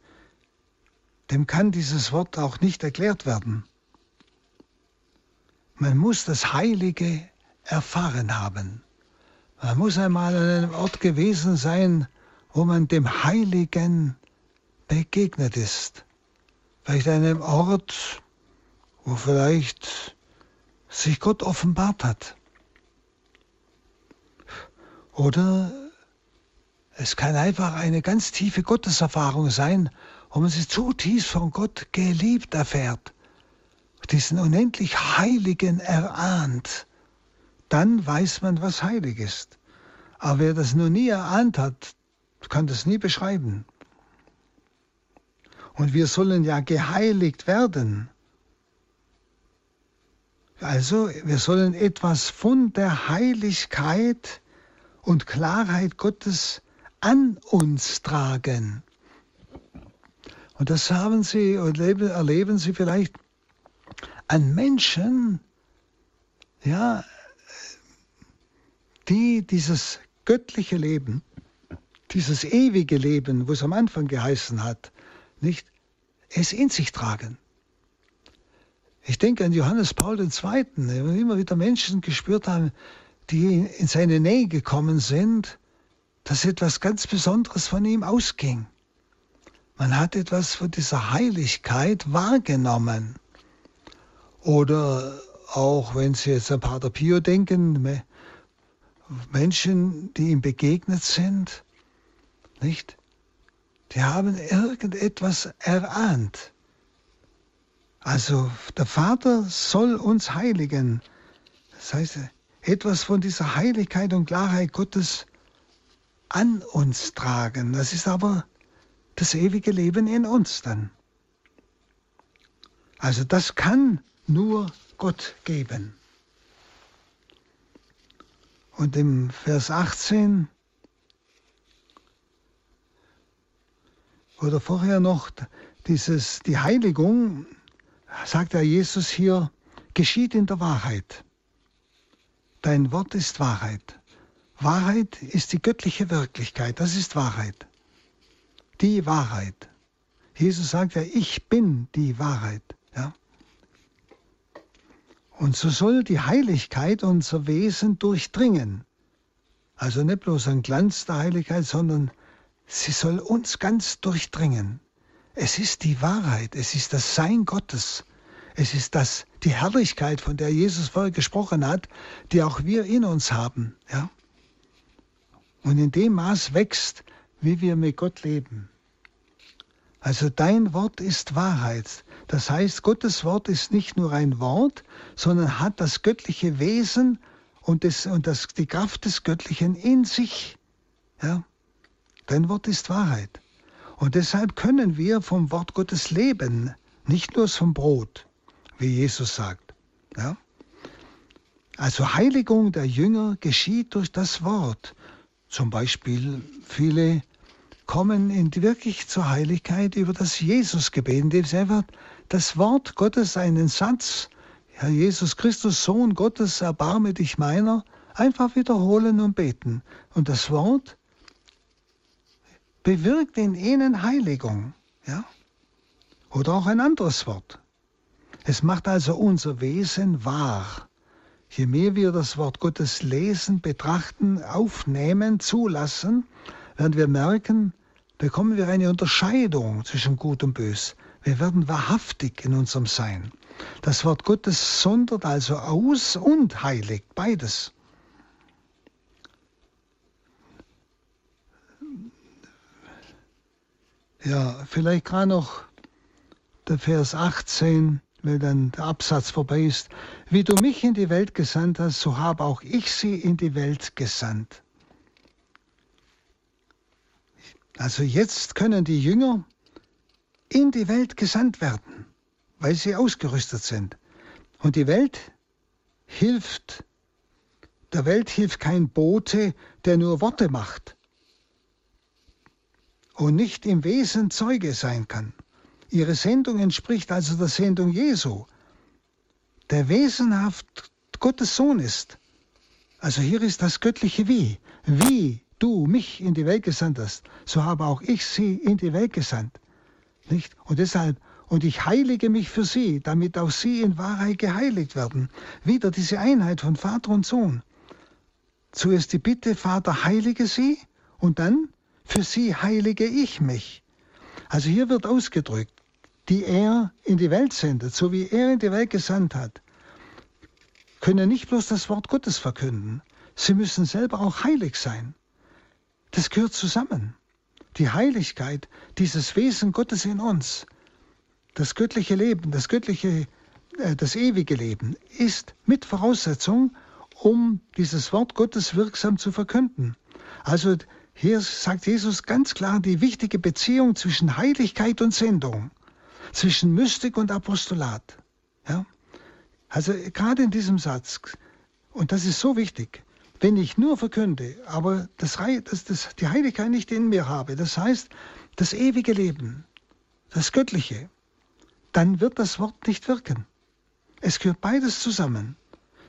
dem kann dieses Wort auch nicht erklärt werden. Man muss das Heilige erfahren haben. Man muss einmal an einem Ort gewesen sein, wo man dem Heiligen begegnet ist. Vielleicht an einem Ort, wo vielleicht sich Gott offenbart hat. Oder es kann einfach eine ganz tiefe Gotteserfahrung sein, wo man sich zutiefst von Gott geliebt erfährt, diesen unendlich Heiligen erahnt. Dann weiß man, was heilig ist. Aber wer das noch nie erahnt hat, kann das nie beschreiben. Und wir sollen ja geheiligt werden. Also wir sollen etwas von der Heiligkeit und Klarheit Gottes an uns tragen. Und das haben Sie und erleben Sie vielleicht an Menschen, ja, die dieses göttliche Leben, dieses ewige Leben, wo es am Anfang geheißen hat, nicht es in sich tragen. Ich denke an Johannes Paul II., wo immer wieder Menschen gespürt haben, die in seine Nähe gekommen sind, dass etwas ganz Besonderes von ihm ausging. Man hat etwas von dieser Heiligkeit wahrgenommen. Oder auch, wenn Sie jetzt an Pater Pio denken, Menschen, die ihm begegnet sind, nicht? Die haben irgendetwas erahnt. Also der Vater soll uns heiligen. Das heißt, etwas von dieser Heiligkeit und Klarheit Gottes an uns tragen. Das ist aber das ewige Leben in uns dann. Also das kann nur Gott geben. Und im Vers 18 oder vorher noch dieses, die Heiligung, sagt der Jesus hier, geschieht in der Wahrheit. Dein Wort ist Wahrheit. Wahrheit ist die göttliche Wirklichkeit, das ist Wahrheit. Die Wahrheit. Jesus sagt ja, ich bin die Wahrheit. Ja? Und so soll die Heiligkeit unser Wesen durchdringen. Also nicht bloß ein Glanz der Heiligkeit, sondern sie soll uns ganz durchdringen. Es ist die Wahrheit, es ist das Sein Gottes, es ist das, die Herrlichkeit, von der Jesus vorher gesprochen hat, die auch wir in uns haben. Ja? Und in dem Maß wächst, wie wir mit Gott leben. Also dein Wort ist Wahrheit. Das heißt, Gottes Wort ist nicht nur ein Wort, sondern hat das göttliche Wesen und, das, und das, die Kraft des Göttlichen in sich. Ja? Dein Wort ist Wahrheit. Und deshalb können wir vom Wort Gottes leben, nicht nur vom Brot, wie Jesus sagt. Ja? Also Heiligung der Jünger geschieht durch das Wort. Zum Beispiel viele kommen in wirklich zur Heiligkeit über das Jesusgebet, indem sie einfach das Wort Gottes, einen Satz, Herr Jesus Christus, Sohn Gottes, erbarme dich meiner, einfach wiederholen und beten. Und das Wort bewirkt in ihnen Heiligung. Ja? Oder auch ein anderes Wort. Es macht also unser Wesen wahr. Je mehr wir das Wort Gottes lesen, betrachten, aufnehmen, zulassen, werden wir merken, bekommen wir eine Unterscheidung zwischen Gut und Bös. Wir werden wahrhaftig in unserem Sein. Das Wort Gottes sondert also aus und heiligt beides. Ja, vielleicht gerade noch der Vers 18, weil dann der Absatz vorbei ist. Wie du mich in die Welt gesandt hast, so habe auch ich sie in die Welt gesandt. Also jetzt können die Jünger in die Welt gesandt werden, weil sie ausgerüstet sind. Und die Welt hilft, der Welt hilft kein Bote, der nur Worte macht und nicht im Wesen Zeuge sein kann. Ihre Sendung entspricht also der Sendung Jesu, der wesenhaft Gottes Sohn ist. Also hier ist das göttliche Wie. Wie du mich in die Welt gesandt hast, so habe auch ich sie in die Welt gesandt. Nicht? Und deshalb, und ich heilige mich für sie, damit auch sie in Wahrheit geheiligt werden. Wieder diese Einheit von Vater und Sohn. Zuerst die Bitte, Vater, heilige sie, und dann, für sie heilige ich mich. Also hier wird ausgedrückt, die er in die Welt sendet, so wie er in die Welt gesandt hat, können nicht bloß das Wort Gottes verkünden, sie müssen selber auch heilig sein. Das gehört zusammen. Die Heiligkeit, dieses Wesen Gottes in uns, das göttliche Leben, das göttliche, äh, das ewige Leben, ist mit Voraussetzung, um dieses Wort Gottes wirksam zu verkünden. Also hier sagt Jesus ganz klar die wichtige Beziehung zwischen Heiligkeit und Sendung, zwischen Mystik und Apostolat. Ja? Also gerade in diesem Satz, und das ist so wichtig, wenn ich nur verkünde, aber das, das, das, die Heiligkeit nicht in mir habe, das heißt das ewige Leben, das Göttliche, dann wird das Wort nicht wirken. Es gehört beides zusammen.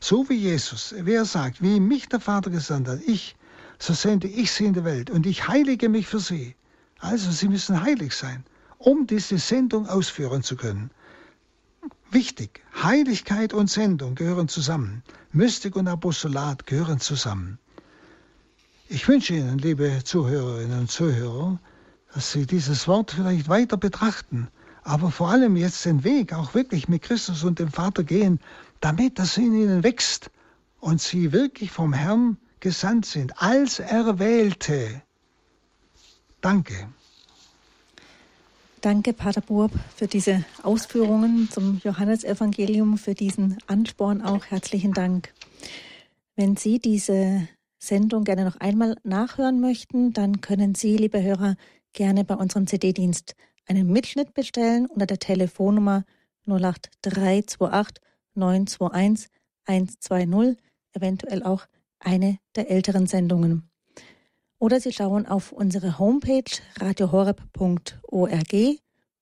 So wie Jesus, wer sagt, wie mich der Vater gesandt hat, ich, so sende ich sie in die Welt und ich heilige mich für sie. Also sie müssen heilig sein, um diese Sendung ausführen zu können. Wichtig, Heiligkeit und Sendung gehören zusammen. Mystik und Apostolat gehören zusammen. Ich wünsche Ihnen, liebe Zuhörerinnen und Zuhörer, dass Sie dieses Wort vielleicht weiter betrachten, aber vor allem jetzt den Weg auch wirklich mit Christus und dem Vater gehen, damit das in Ihnen wächst und Sie wirklich vom Herrn gesandt sind, als Erwählte. Danke. Danke, Pater Burb, für diese Ausführungen zum Johannesevangelium, für diesen Ansporn auch. Herzlichen Dank. Wenn Sie diese Sendung gerne noch einmal nachhören möchten, dann können Sie, liebe Hörer, gerne bei unserem CD-Dienst einen Mitschnitt bestellen unter der Telefonnummer 08328 921 120, eventuell auch eine der älteren Sendungen. Oder Sie schauen auf unsere Homepage radiohoreb.org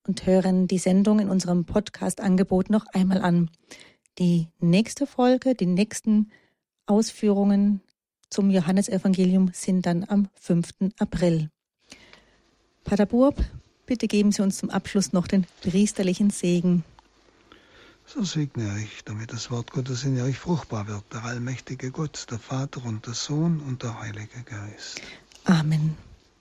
und hören die Sendung in unserem Podcast-Angebot noch einmal an. Die nächste Folge, die nächsten Ausführungen zum Johannesevangelium sind dann am 5. April. Pater Burb, bitte geben Sie uns zum Abschluss noch den priesterlichen Segen. So segne euch, damit das Wort Gottes in euch fruchtbar wird, der allmächtige Gott, der Vater und der Sohn und der Heilige Geist. Amen.